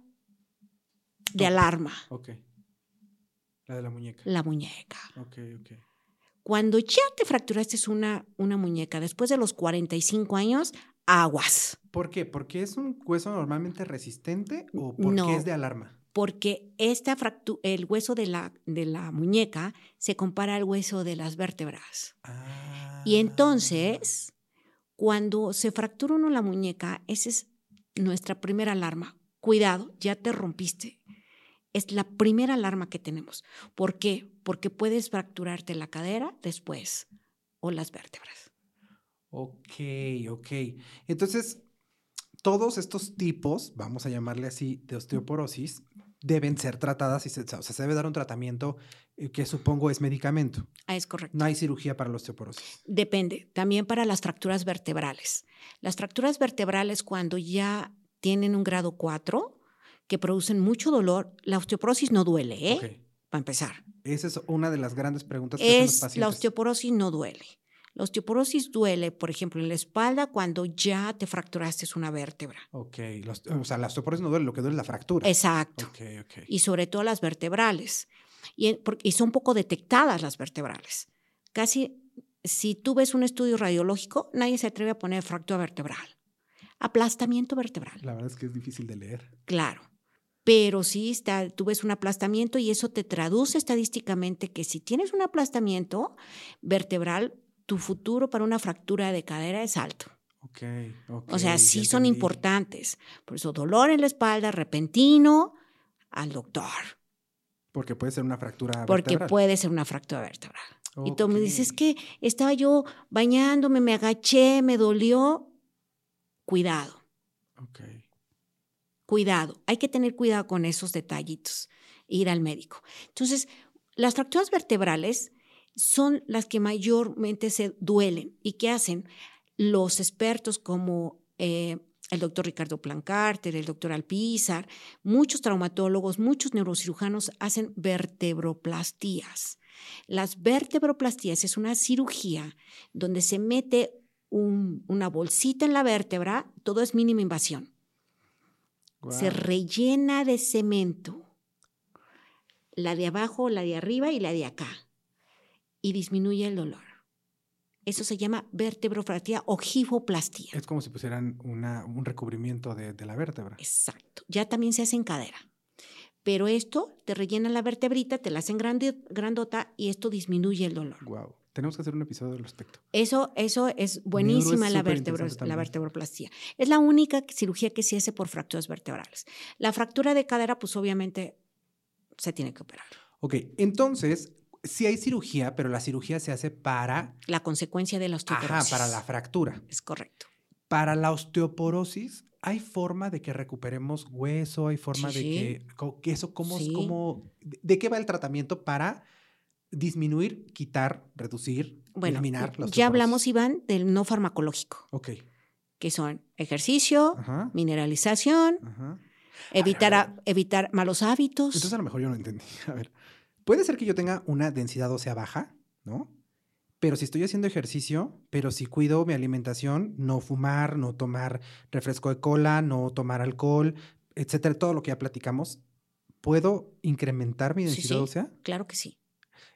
de alarma? Ok. La de la muñeca. La muñeca. Ok, ok. Cuando ya te fracturaste una, una muñeca, después de los 45 años, aguas. ¿Por qué? ¿Porque es un hueso normalmente resistente o porque es de alarma? Porque esta el hueso de la, de la muñeca se compara al hueso de las vértebras. Y Ah. entonces, cuando se fractura uno la muñeca, esa es nuestra primera alarma. Cuidado, ya te rompiste. Es la primera alarma que tenemos. ¿Por qué? Porque puedes fracturarte la cadera después o las vértebras. Ok, ok. Entonces, todos estos tipos, vamos a llamarle así, de osteoporosis, deben ser tratadas y se, o sea, se debe dar un tratamiento eh, que supongo es medicamento. Ah, es correcto. No hay cirugía para la osteoporosis. Depende. También para las fracturas vertebrales. Las fracturas vertebrales cuando ya tienen un grado 4, que producen mucho dolor, la osteoporosis no duele, ¿eh? para empezar. Esa es una de las grandes preguntas que hacen los Es, pacientes. la osteoporosis no duele. La osteoporosis duele, por ejemplo, en la espalda cuando ya te fracturaste una vértebra. Ok, los- o sea, la osteoporosis no duele, lo que duele es la fractura. Exacto. Ok, ok. Y sobre todo las vertebrales. Y, y son poco detectadas las vertebrales. Casi, si tú ves un estudio radiológico, nadie se atreve a poner fractura vertebral. Aplastamiento vertebral. La verdad es que es difícil de leer. Claro. Pero sí está, tú ves un aplastamiento y eso te traduce estadísticamente que si tienes un aplastamiento vertebral, tu futuro para una fractura de cadera es alto. Ok, ok. O sea, sí son entendí. importantes. Por eso, dolor en la espalda, repentino, al doctor. Porque puede ser una fractura Porque vertebral. puede ser una fractura vertebral. Y tú me dices Ok. que estaba yo bañándome, me agaché, me dolió. Cuidado. Ok. cuidado, hay que tener cuidado con esos detallitos, ir al médico. Entonces, las fracturas vertebrales son las que mayormente se duelen y que hacen los expertos como eh, el doctor Ricardo Plancárter, el doctor Alpizar, muchos traumatólogos, muchos neurocirujanos hacen vertebroplastías. Las vertebroplastías es una cirugía donde se mete un- una bolsita en la vértebra, todo es mínima invasión se rellena de cemento. La de abajo, la de arriba y la de acá. Y disminuye el dolor. Eso se llama vertebroplastía o gifoplastía. Es como si pusieran una- un recubrimiento de, de la vértebra. Exacto. Ya también se hace en cadera. Pero esto te rellena la vertebrita, te la hacen grande- grandota y esto disminuye el dolor. Wow. Tenemos que hacer un episodio al respecto. Eso, eso es buenísima la, interesante la también. vertebroplastía. Es la única cirugía que se hace por fracturas vertebrales. La fractura de cadera, pues obviamente se tiene que operar. Ok, entonces, sí hay cirugía, pero la cirugía se hace para, La consecuencia de la osteoporosis. ajá, para la fractura. Es correcto. Para la osteoporosis, ¿hay forma de que recuperemos hueso? ¿Hay forma Sí, de que, eso, cómo, Sí. cómo- de, qué va el tratamiento para disminuir, quitar, reducir, Bueno, eliminar la ya hablamos? Iván, del no farmacológico, Ok, que son ejercicio, ajá, mineralización, ajá. evitar, a a- evitar malos hábitos. Entonces a lo mejor yo no entendí. A ver, puede ser que yo tenga una densidad ósea baja, ¿no? Pero si estoy haciendo ejercicio, pero si cuido mi alimentación, no fumar, no tomar refresco de cola, no tomar alcohol, etcétera, todo lo que ya platicamos, ¿puedo incrementar mi Sí, densidad sí. ósea? Claro que sí.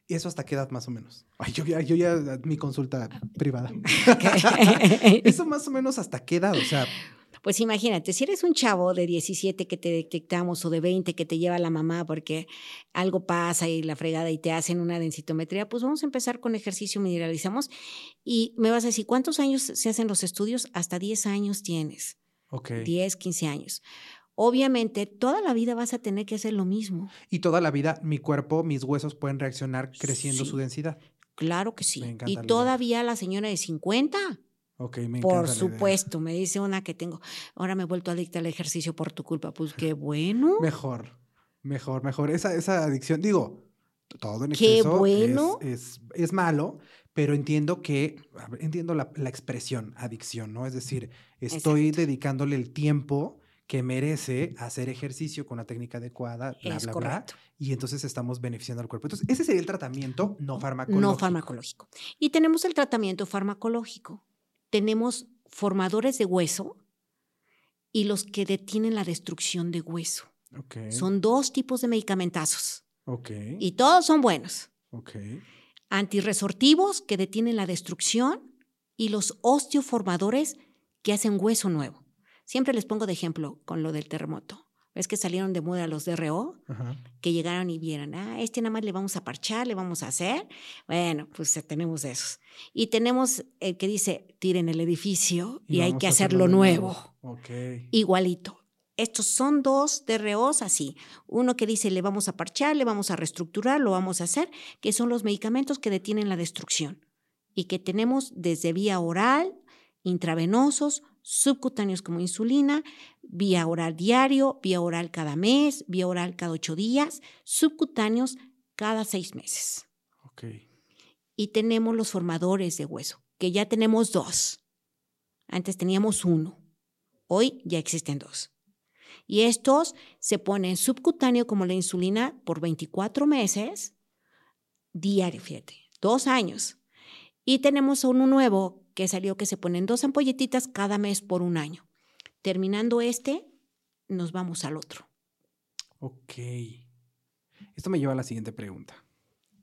¿Y eso hasta qué edad más o menos? Ay, yo ya, yo ya, mi consulta privada. ¿Eso más o menos hasta qué edad? O sea, Pues imagínate, si eres un chavo de 17 que te detectamos o de 20 que te lleva la mamá porque algo pasa y la fregada y te hacen una densitometría, pues vamos a empezar con ejercicio, mineralizamos y me vas a decir, ¿cuántos años se hacen los estudios? Hasta 10 años tienes, ok. 10, 15 años. Obviamente, toda la vida vas a tener que hacer lo mismo. Y toda la vida mi cuerpo, mis huesos pueden reaccionar creciendo Sí. su densidad. Claro que sí. Me encanta Y idea. todavía la señora de 50, Ok, me encanta por supuesto, me dice una que tengo, ahora me he vuelto adicta al ejercicio por tu culpa. Pues qué bueno. Mejor, mejor, mejor. Esa, esa adicción, digo, todo en exceso es- bueno. es, es malo, pero entiendo que, entiendo la, la expresión adicción, ¿no? Es decir, estoy Exacto. dedicándole el tiempo que merece hacer ejercicio con la técnica adecuada, bla, es bla, bla, correcto. y entonces estamos beneficiando al cuerpo. Entonces, ese sería el tratamiento no farmacológico. No farmacológico. Y tenemos el tratamiento farmacológico. Tenemos formadores de hueso y los que detienen la destrucción de hueso. Ok, Son dos tipos de medicamentazos ok, y todos son buenos. ok. Antirresortivos que detienen la destrucción y los osteoformadores que hacen hueso nuevo. Siempre les pongo de ejemplo con lo del terremoto. ¿Ves que salieron de moda los DRO? Ajá. que llegaron y vieron, ah, este nada más le vamos a parchar, le vamos a hacer. Bueno, pues tenemos esos. Y tenemos el que dice, tiren el edificio y, hay que hacerlo de nuevo, Ok. igualito. Estos son dos DROs así. Uno que dice, le vamos a parchar, le vamos a reestructurar, lo vamos a hacer, que son los medicamentos que detienen la destrucción y que tenemos desde vía oral, intravenosos, subcutáneos como insulina, vía oral diario, vía oral cada mes, vía oral cada ocho días, subcutáneos cada seis meses. Ok. Y tenemos los formadores de hueso, que ya tenemos dos. Antes teníamos uno. Hoy ya existen dos. Y estos se ponen subcutáneo como la insulina por 24 meses, diario, fíjate, dos años. Y tenemos uno nuevo que salió que se ponen dos ampolletitas cada mes por un año. Terminando este, nos vamos al otro. Ok. Esto me lleva a la siguiente pregunta.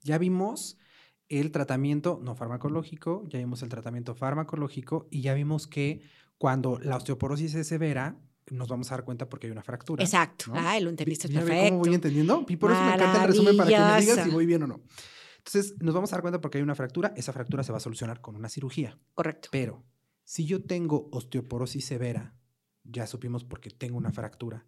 Ya vimos el tratamiento no farmacológico, ya vimos el tratamiento farmacológico y ya vimos que cuando la osteoporosis es severa, nos vamos a dar cuenta porque hay una fractura. Exacto. ¿no? Ay, lo entendiste ¿Ya ve perfecto. cómo voy entendiendo? Y por eso me encanta el resumen para que me digas si voy bien o no. Entonces, nos vamos a dar cuenta porque hay una fractura. Esa fractura se va a solucionar con una cirugía. Correcto. Pero si yo tengo osteoporosis severa, ya supimos porque tengo una fractura,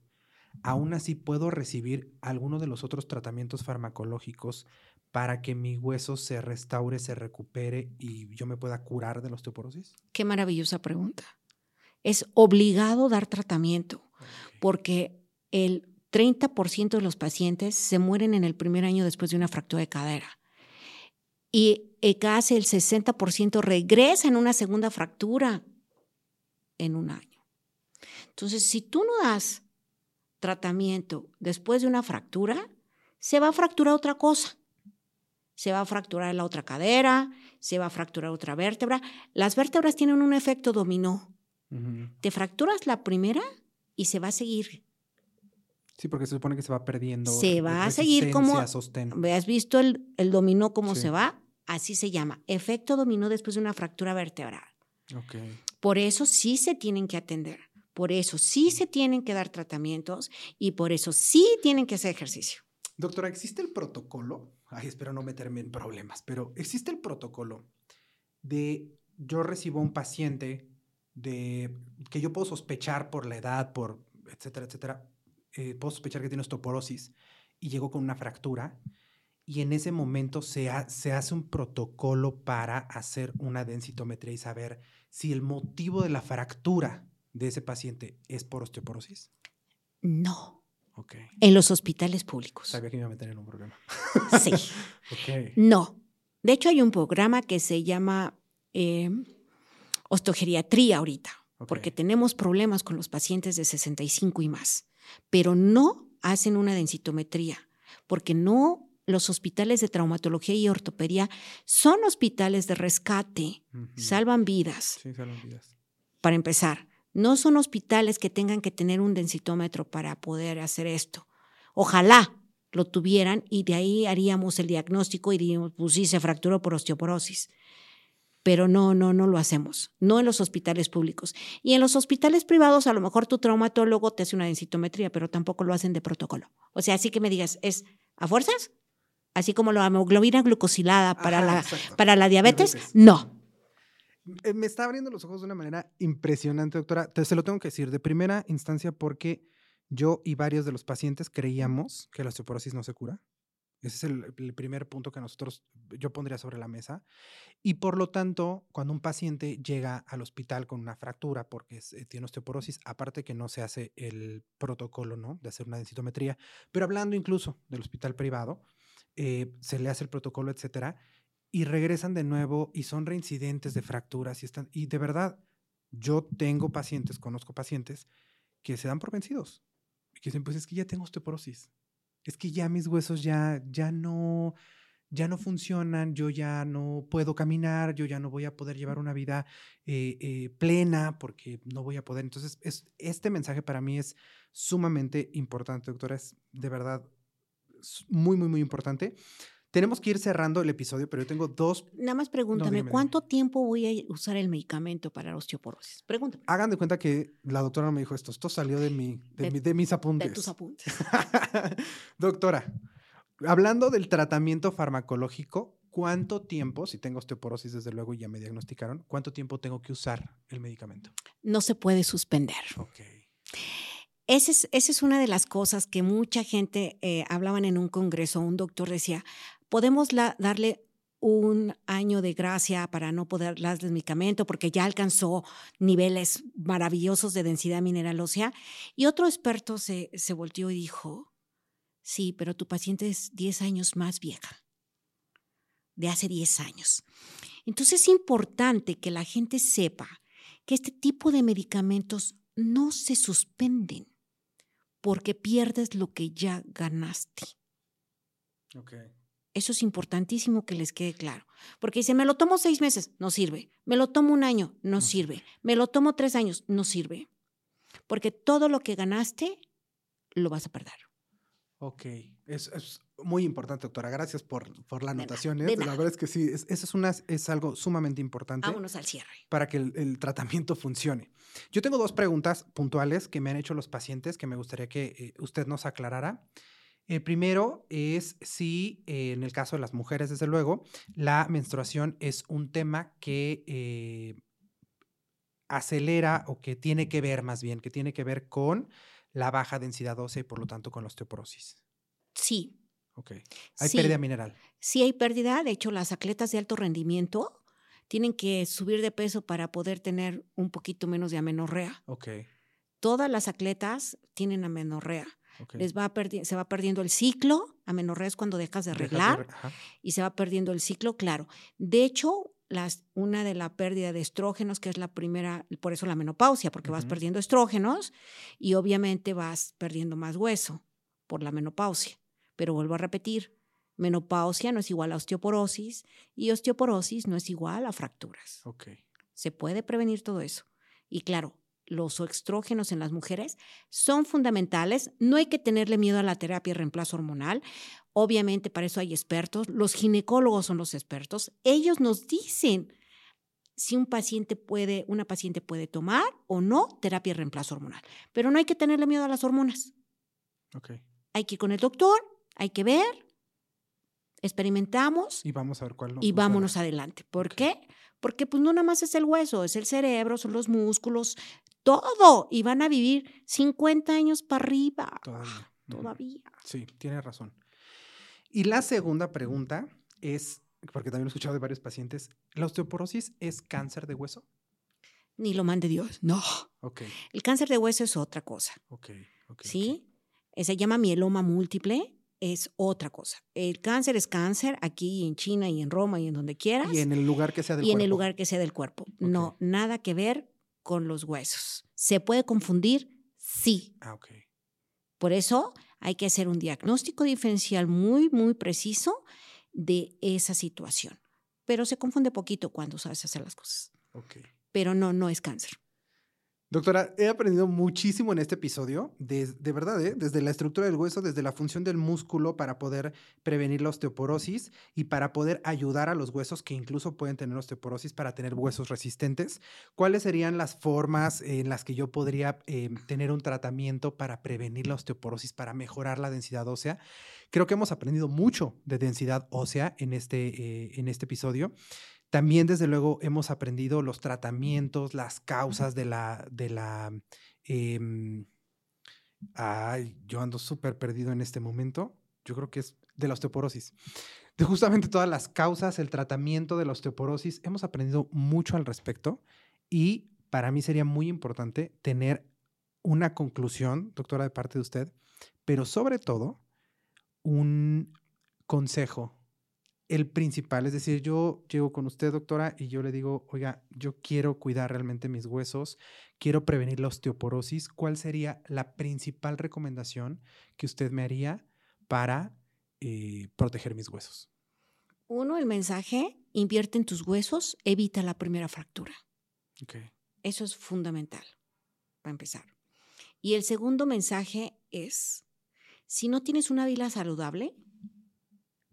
aún así puedo recibir alguno de los otros tratamientos farmacológicos para que mi hueso se restaure, se recupere y yo me pueda curar de la osteoporosis. Qué maravillosa pregunta. Es obligado dar tratamiento porque el 30% de los pacientes se mueren en el primer año después de una fractura de cadera. Y eh, casi el 60% regresa en una segunda fractura en un año. Entonces, si tú no das tratamiento después de una fractura, se va a fracturar otra cosa. Se va a fracturar la otra cadera, se va a fracturar otra vértebra. Las vértebras tienen un efecto dominó. Te fracturas la primera y se va a seguir. Sí, porque se supone que se va perdiendo. Se va a seguir como- sostén. ¿Has visto el, el dominó cómo Sí. se va? Así se llama, efecto dominó después de una fractura vertebral. Ok. Por eso sí se tienen que atender, por eso sí se tienen que dar tratamientos y por eso sí tienen que hacer ejercicio. Doctora, ¿existe el protocolo? Ay, espero no meterme en problemas, pero ¿existe el protocolo de yo recibo a un paciente de que yo puedo sospechar por la edad, por etcétera, etcétera, eh, puedo sospechar que tiene osteoporosis y llegó con una fractura y en ese momento se, ha- se hace un protocolo para hacer una densitometría y saber si el motivo de la fractura de ese paciente es por osteoporosis? No, Ok. en los hospitales públicos. Sabía que me iba a meter en un problema. Sí. Ok. No. De hecho, hay un programa que se llama eh, osteogeriatría ahorita, porque tenemos problemas con los pacientes de 65 y más, pero no hacen una densitometría, porque no los hospitales de traumatología y ortopedia son hospitales de rescate, salvan vidas, Sí, salvan vidas. para empezar. No son hospitales que tengan que tener un densitómetro para poder hacer esto. Ojalá lo tuvieran y de ahí haríamos el diagnóstico y diríamos, pues sí, se fracturó por osteoporosis. Pero no, no, no lo hacemos. No en los hospitales públicos. Y en los hospitales privados, a lo mejor tu traumatólogo te hace una densitometría, pero tampoco lo hacen de protocolo. O sea, así que me digas, ¿es a fuerzas? Así como la hemoglobina glucosilada para, Ajá, la, exacto. para la diabetes, Diabetes. no. Eh, Me está abriendo los ojos de una manera impresionante, doctora. Te, se lo tengo que decir de primera instancia porque yo y varios de los pacientes creíamos que la osteoporosis no se cura. Ese es el, el primer punto que nosotros, yo pondría sobre la mesa. Y por lo tanto, cuando un paciente llega al hospital con una fractura porque es- eh, tiene osteoporosis, aparte que no se hace el protocolo, ¿no? De hacer una densitometría, pero hablando incluso del hospital privado, eh, se le hace el protocolo, etcétera, y regresan de nuevo y son reincidentes de fracturas y están, y de verdad, yo tengo pacientes, conozco pacientes que se dan por vencidos y que dicen, pues es que ya tengo osteoporosis, es que ya mis huesos ya, ya no, ya no funcionan, yo ya no puedo caminar, yo ya no voy a poder llevar una vida eh, eh, plena porque no voy a poder. Entonces, es, este mensaje para mí es sumamente importante, doctora, es de verdad muy, muy, muy importante. Tenemos que ir cerrando el episodio, pero yo tengo dos. Nada más pregúntame, ¿cuánto tiempo voy a usar el medicamento para la osteoporosis? Pregúntame. Hagan de cuenta que la doctora me dijo esto. Esto salió de, mi, de, De- mi- de mis De apuntes. tus apuntes. doctora, hablando del tratamiento farmacológico, ¿cuánto tiempo, si tengo osteoporosis desde luego y ya me diagnosticaron, cuánto tiempo tengo que usar el medicamento? No se puede suspender. Ok. Esa es, una de las cosas que mucha gente eh, hablaban en un congreso. Un doctor decía, podemos darle un año de gracia para no poder darle el medicamento porque ya alcanzó niveles maravillosos de densidad mineral ósea. Y otro experto se, se volteó y dijo, sí, pero tu paciente es 10 años más vieja, de hace 10 años. Entonces es importante que la gente sepa que este tipo de medicamentos no se suspenden. Porque pierdes lo que ya ganaste. Ok. Eso es importantísimo que les quede claro. Porque dice, me lo tomo seis meses, no sirve. Me lo tomo un año, no sirve. Me lo tomo tres años, no sirve. Porque todo lo que ganaste, lo vas a perder. Ok, es, es muy importante, doctora. Gracias por, por la anotación. ¿eh? La verdad es que sí, es- eso es, una, es algo sumamente importante Vámonos al cierre. para que el, el tratamiento funcione. Yo tengo dos preguntas puntuales que me han hecho los pacientes que me gustaría que eh, usted nos aclarara. El primero es si, eh, en el caso de las mujeres, desde luego, la menstruación es un tema que eh, acelera o que tiene que ver más bien, que tiene que ver con la baja densidad ósea y por lo tanto con la osteoporosis. Sí, Ok. Hay Sí. pérdida mineral. sí hay pérdida. De hecho, las atletas de alto rendimiento tienen que subir de peso para poder tener un poquito menos de amenorrea. Ok. Todas las atletas tienen amenorrea. ok. Les va se va perdiendo el ciclo. Amenorrea es cuando dejas de Dejas de arreglar. y se va perdiendo el ciclo, claro. De hecho, las, una de la pérdida de estrógenos, que es la primera, por eso la menopausia, porque vas perdiendo estrógenos y obviamente vas perdiendo más hueso por la menopausia. Pero vuelvo a repetir, menopausia no es igual a osteoporosis y osteoporosis no es igual a fracturas. Ok. Se puede prevenir todo eso. Y claro, los estrógenos en las mujeres son fundamentales. No hay que tenerle miedo a la terapia de reemplazo hormonal. Obviamente para eso hay expertos. Los ginecólogos son los expertos. Ellos nos dicen si un paciente puede, una paciente puede tomar o no terapia de reemplazo hormonal. Pero no hay que tenerle miedo a las hormonas. Ok. Hay que ir con el doctor, hay que ver, experimentamos Y vamos a ver cuál nos y funciona. vámonos adelante. ¿Por qué? Porque pues no nada más es el hueso, es el cerebro, son los músculos, todo. Y van a vivir 50 años para arriba. Todavía. Todavía. Sí, tiene razón. Y la segunda pregunta es, porque también lo he escuchado de varios pacientes, ¿la osteoporosis es cáncer de hueso? Ni lo mande Dios. No. Ok, El cáncer de hueso es otra cosa. ok, ok. ¿Sí? Eh, Se llama mieloma múltiple. Es otra cosa. El cáncer es cáncer aquí en China y en Roma y en donde quieras. Y en el lugar que sea del y en el cuerpo. lugar que sea del cuerpo. No, nada que ver con los huesos. ¿Se puede confundir? Sí. Ah, ok. Por eso hay que hacer un diagnóstico diferencial muy, muy preciso de esa situación. Pero se confunde poquito cuando sabes hacer las cosas. ok. Pero no, no es cáncer. Doctora, he aprendido muchísimo en este episodio, de verdad, ¿eh? desde la estructura del hueso, desde la función del músculo para poder prevenir la osteoporosis y para poder ayudar a los huesos que incluso pueden tener osteoporosis para tener huesos resistentes. ¿Cuáles serían las formas en las que yo podría eh, tener un tratamiento para prevenir la osteoporosis, para mejorar la densidad ósea? Creo que hemos aprendido mucho de densidad ósea en este, eh, en este episodio. También, desde luego, hemos aprendido los tratamientos, las causas de la, de la, em, ay, yo ando súper perdido en este momento. Yo creo que es de la osteoporosis. De justamente todas las causas, el tratamiento de la osteoporosis. Hemos aprendido mucho al respecto y para mí sería muy importante tener una conclusión, doctora, de parte de usted, pero sobre todo un consejo el principal. Es decir, yo llego con usted, doctora, y yo le digo, oiga, yo quiero cuidar realmente mis huesos, quiero prevenir la osteoporosis. ¿Cuál sería la principal recomendación que usted me haría para eh, proteger mis huesos? Uno, el mensaje, invierte en tus huesos, evita la primera fractura. Ok. Eso es fundamental, para empezar. Y el segundo mensaje es, si no tienes una vida saludable,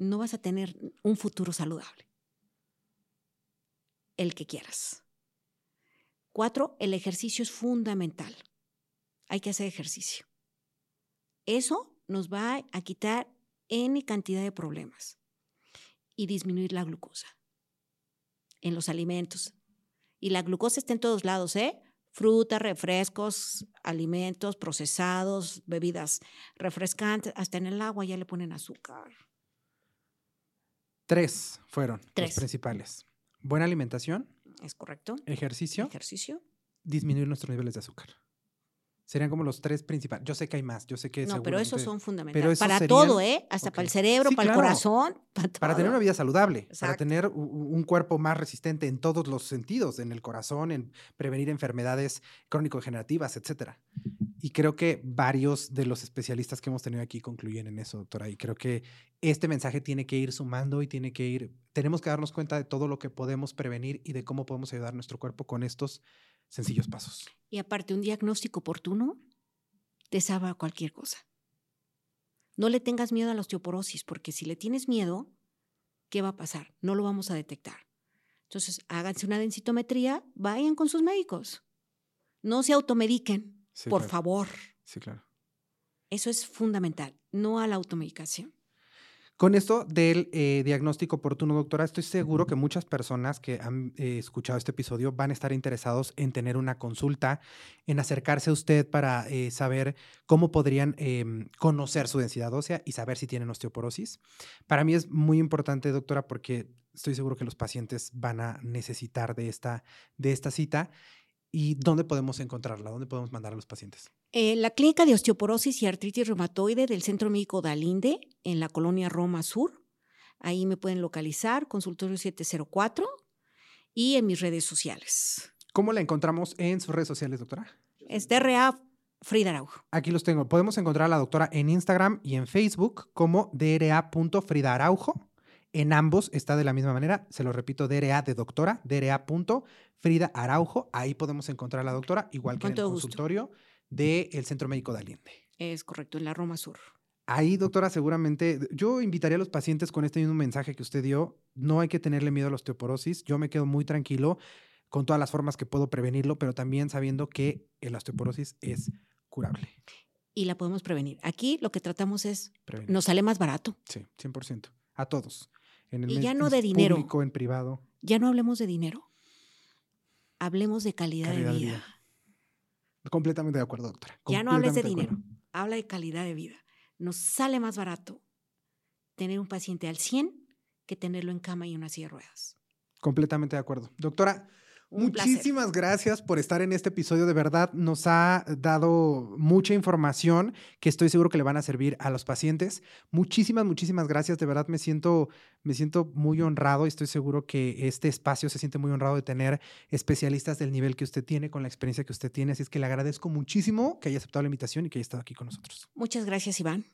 no vas a tener un futuro saludable. El que quieras. Cuatro, el ejercicio es fundamental. Hay que hacer ejercicio. Eso nos va a quitar N cantidad de problemas y disminuir la glucosa en los alimentos. Y la glucosa está en todos lados, ¿eh? Frutas, refrescos, alimentos procesados, bebidas refrescantes, hasta en el agua ya le ponen azúcar. Tres fueron Tres. los principales. Buena alimentación, ¿Es correcto? ejercicio, Ejercicio. disminuir nuestros niveles de azúcar. Serían como los tres principales. Yo sé que hay más, yo sé que No, pero esos son fundamentales. pero esos para serían- todo, ¿eh? Hasta para el cerebro, Sí, para claro. el corazón, para todo. Para tener una vida saludable, para tener un cuerpo más resistente en todos los sentidos, en el corazón, en prevenir enfermedades crónico-degenerativas, etcétera. Y creo que varios de los especialistas que hemos tenido aquí concluyen en eso, doctora. Y creo que este mensaje tiene que ir sumando y tiene que ir, tenemos que darnos cuenta de todo lo que podemos prevenir y de cómo podemos ayudar a nuestro cuerpo con estos sencillos pasos. Y aparte, un diagnóstico oportuno te salva cualquier cosa. No le tengas miedo a la osteoporosis, porque si le tienes miedo, ¿qué va a pasar? No lo vamos a detectar. Entonces, háganse una densitometría, vayan con sus médicos. No se automediquen, por favor. Sí, claro. Eso es fundamental, no a la automedicación. Con esto del eh, diagnóstico oportuno, doctora, estoy seguro que muchas personas que han eh, escuchado este episodio van a estar interesados en tener una consulta, en acercarse a usted para eh, saber cómo podrían em, conocer su densidad ósea y saber si tienen osteoporosis. Para mí es muy importante, doctora, porque estoy seguro que los pacientes van a necesitar de esta, de esta cita. ¿Y dónde podemos encontrarla? ¿Dónde podemos mandar a los pacientes? En la Clínica de Osteoporosis y Artritis Reumatoide del Centro Médico Dalinde, en la colonia Roma Sur. Ahí me pueden localizar, consultorio 704, y en mis redes sociales. ¿Cómo la encontramos en sus redes sociales, doctora? Es DRA Frida Araujo. Aquí los tengo. Podemos encontrar a la doctora en Instagram y en Facebook como DRA.Frida Araujo. En ambos está de la misma manera, se lo repito, DRA de doctora, DRA. Frida Araujo. Ahí podemos encontrar a la doctora, igual que en el consultorio del Centro Médico de Allende. Es correcto, en la Roma Sur. Ahí, doctora, seguramente yo invitaría a los pacientes con este mismo mensaje que usted dio. No hay que tenerle miedo a la osteoporosis. Yo me quedo muy tranquilo con todas las formas que puedo prevenirlo, pero también sabiendo que la osteoporosis es curable. Y la podemos prevenir. Aquí lo que tratamos es, nos sale más barato. Sí, 100%. A todos en el y ya no de dinero. Público, en privado. Ya no hablemos de dinero. Hablemos de calidad, de, vida. Completamente de acuerdo, doctora. Ya no hables de, dinero. Habla de calidad de vida. Nos sale más barato tener un paciente al 100 que tenerlo en cama y una silla de ruedas. Completamente de acuerdo. Doctora, Muchísimas gracias por estar en este episodio. De verdad, nos ha dado mucha información que estoy seguro que le van a servir a los pacientes. Muchísimas, muchísimas gracias. De verdad, me siento, me siento muy honrado y estoy seguro que este espacio se siente muy honrado de tener especialistas del nivel que usted tiene, con la experiencia que usted tiene. Así es que le agradezco muchísimo que haya aceptado la invitación y que haya estado aquí con nosotros. Muchas gracias, Iván.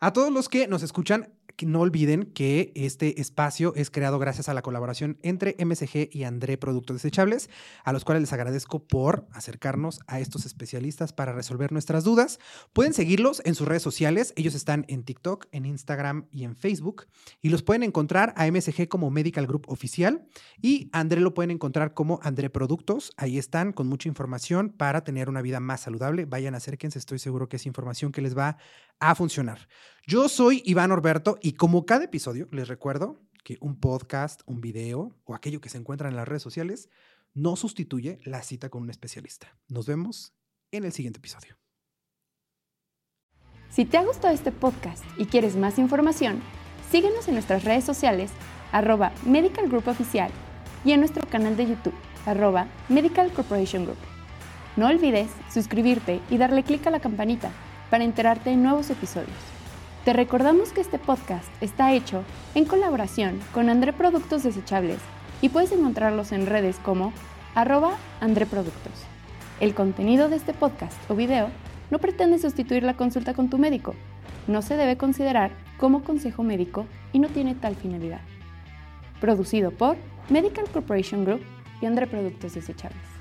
A todos los que nos escuchan, no olviden que este espacio es creado gracias a la colaboración entre MSG y André Productos Desechables, a los cuales les agradezco por acercarnos a estos especialistas para resolver nuestras dudas. Pueden seguirlos en sus redes sociales. Ellos están en TikTok, en Instagram y en Facebook. Y los pueden encontrar a MSG como Medical Group Oficial y André lo pueden encontrar como André Productos. Ahí están con mucha información para tener una vida más saludable. Vayan, acérquense. Estoy seguro que es información que les va a funcionar. Yo soy Iván Orberto y como cada episodio les recuerdo que un podcast, un video o aquello que se encuentra en las redes sociales no sustituye la cita con un especialista. Nos vemos en el siguiente episodio. Si te ha gustado este podcast y quieres más información, síguenos en nuestras redes sociales arroba Medical Group Oficial y en nuestro canal de YouTube arroba Medical Corporation Group. No olvides suscribirte y darle clic a la campanita para enterarte de nuevos episodios. Te recordamos que este podcast está hecho en colaboración con André Productos Desechables y puedes encontrarlos en redes como arroba André Productos. El contenido de este podcast o video no pretende sustituir la consulta con tu médico. No se debe considerar como consejo médico y no tiene tal finalidad. Producido por Medical Corporation Group y André Productos Desechables.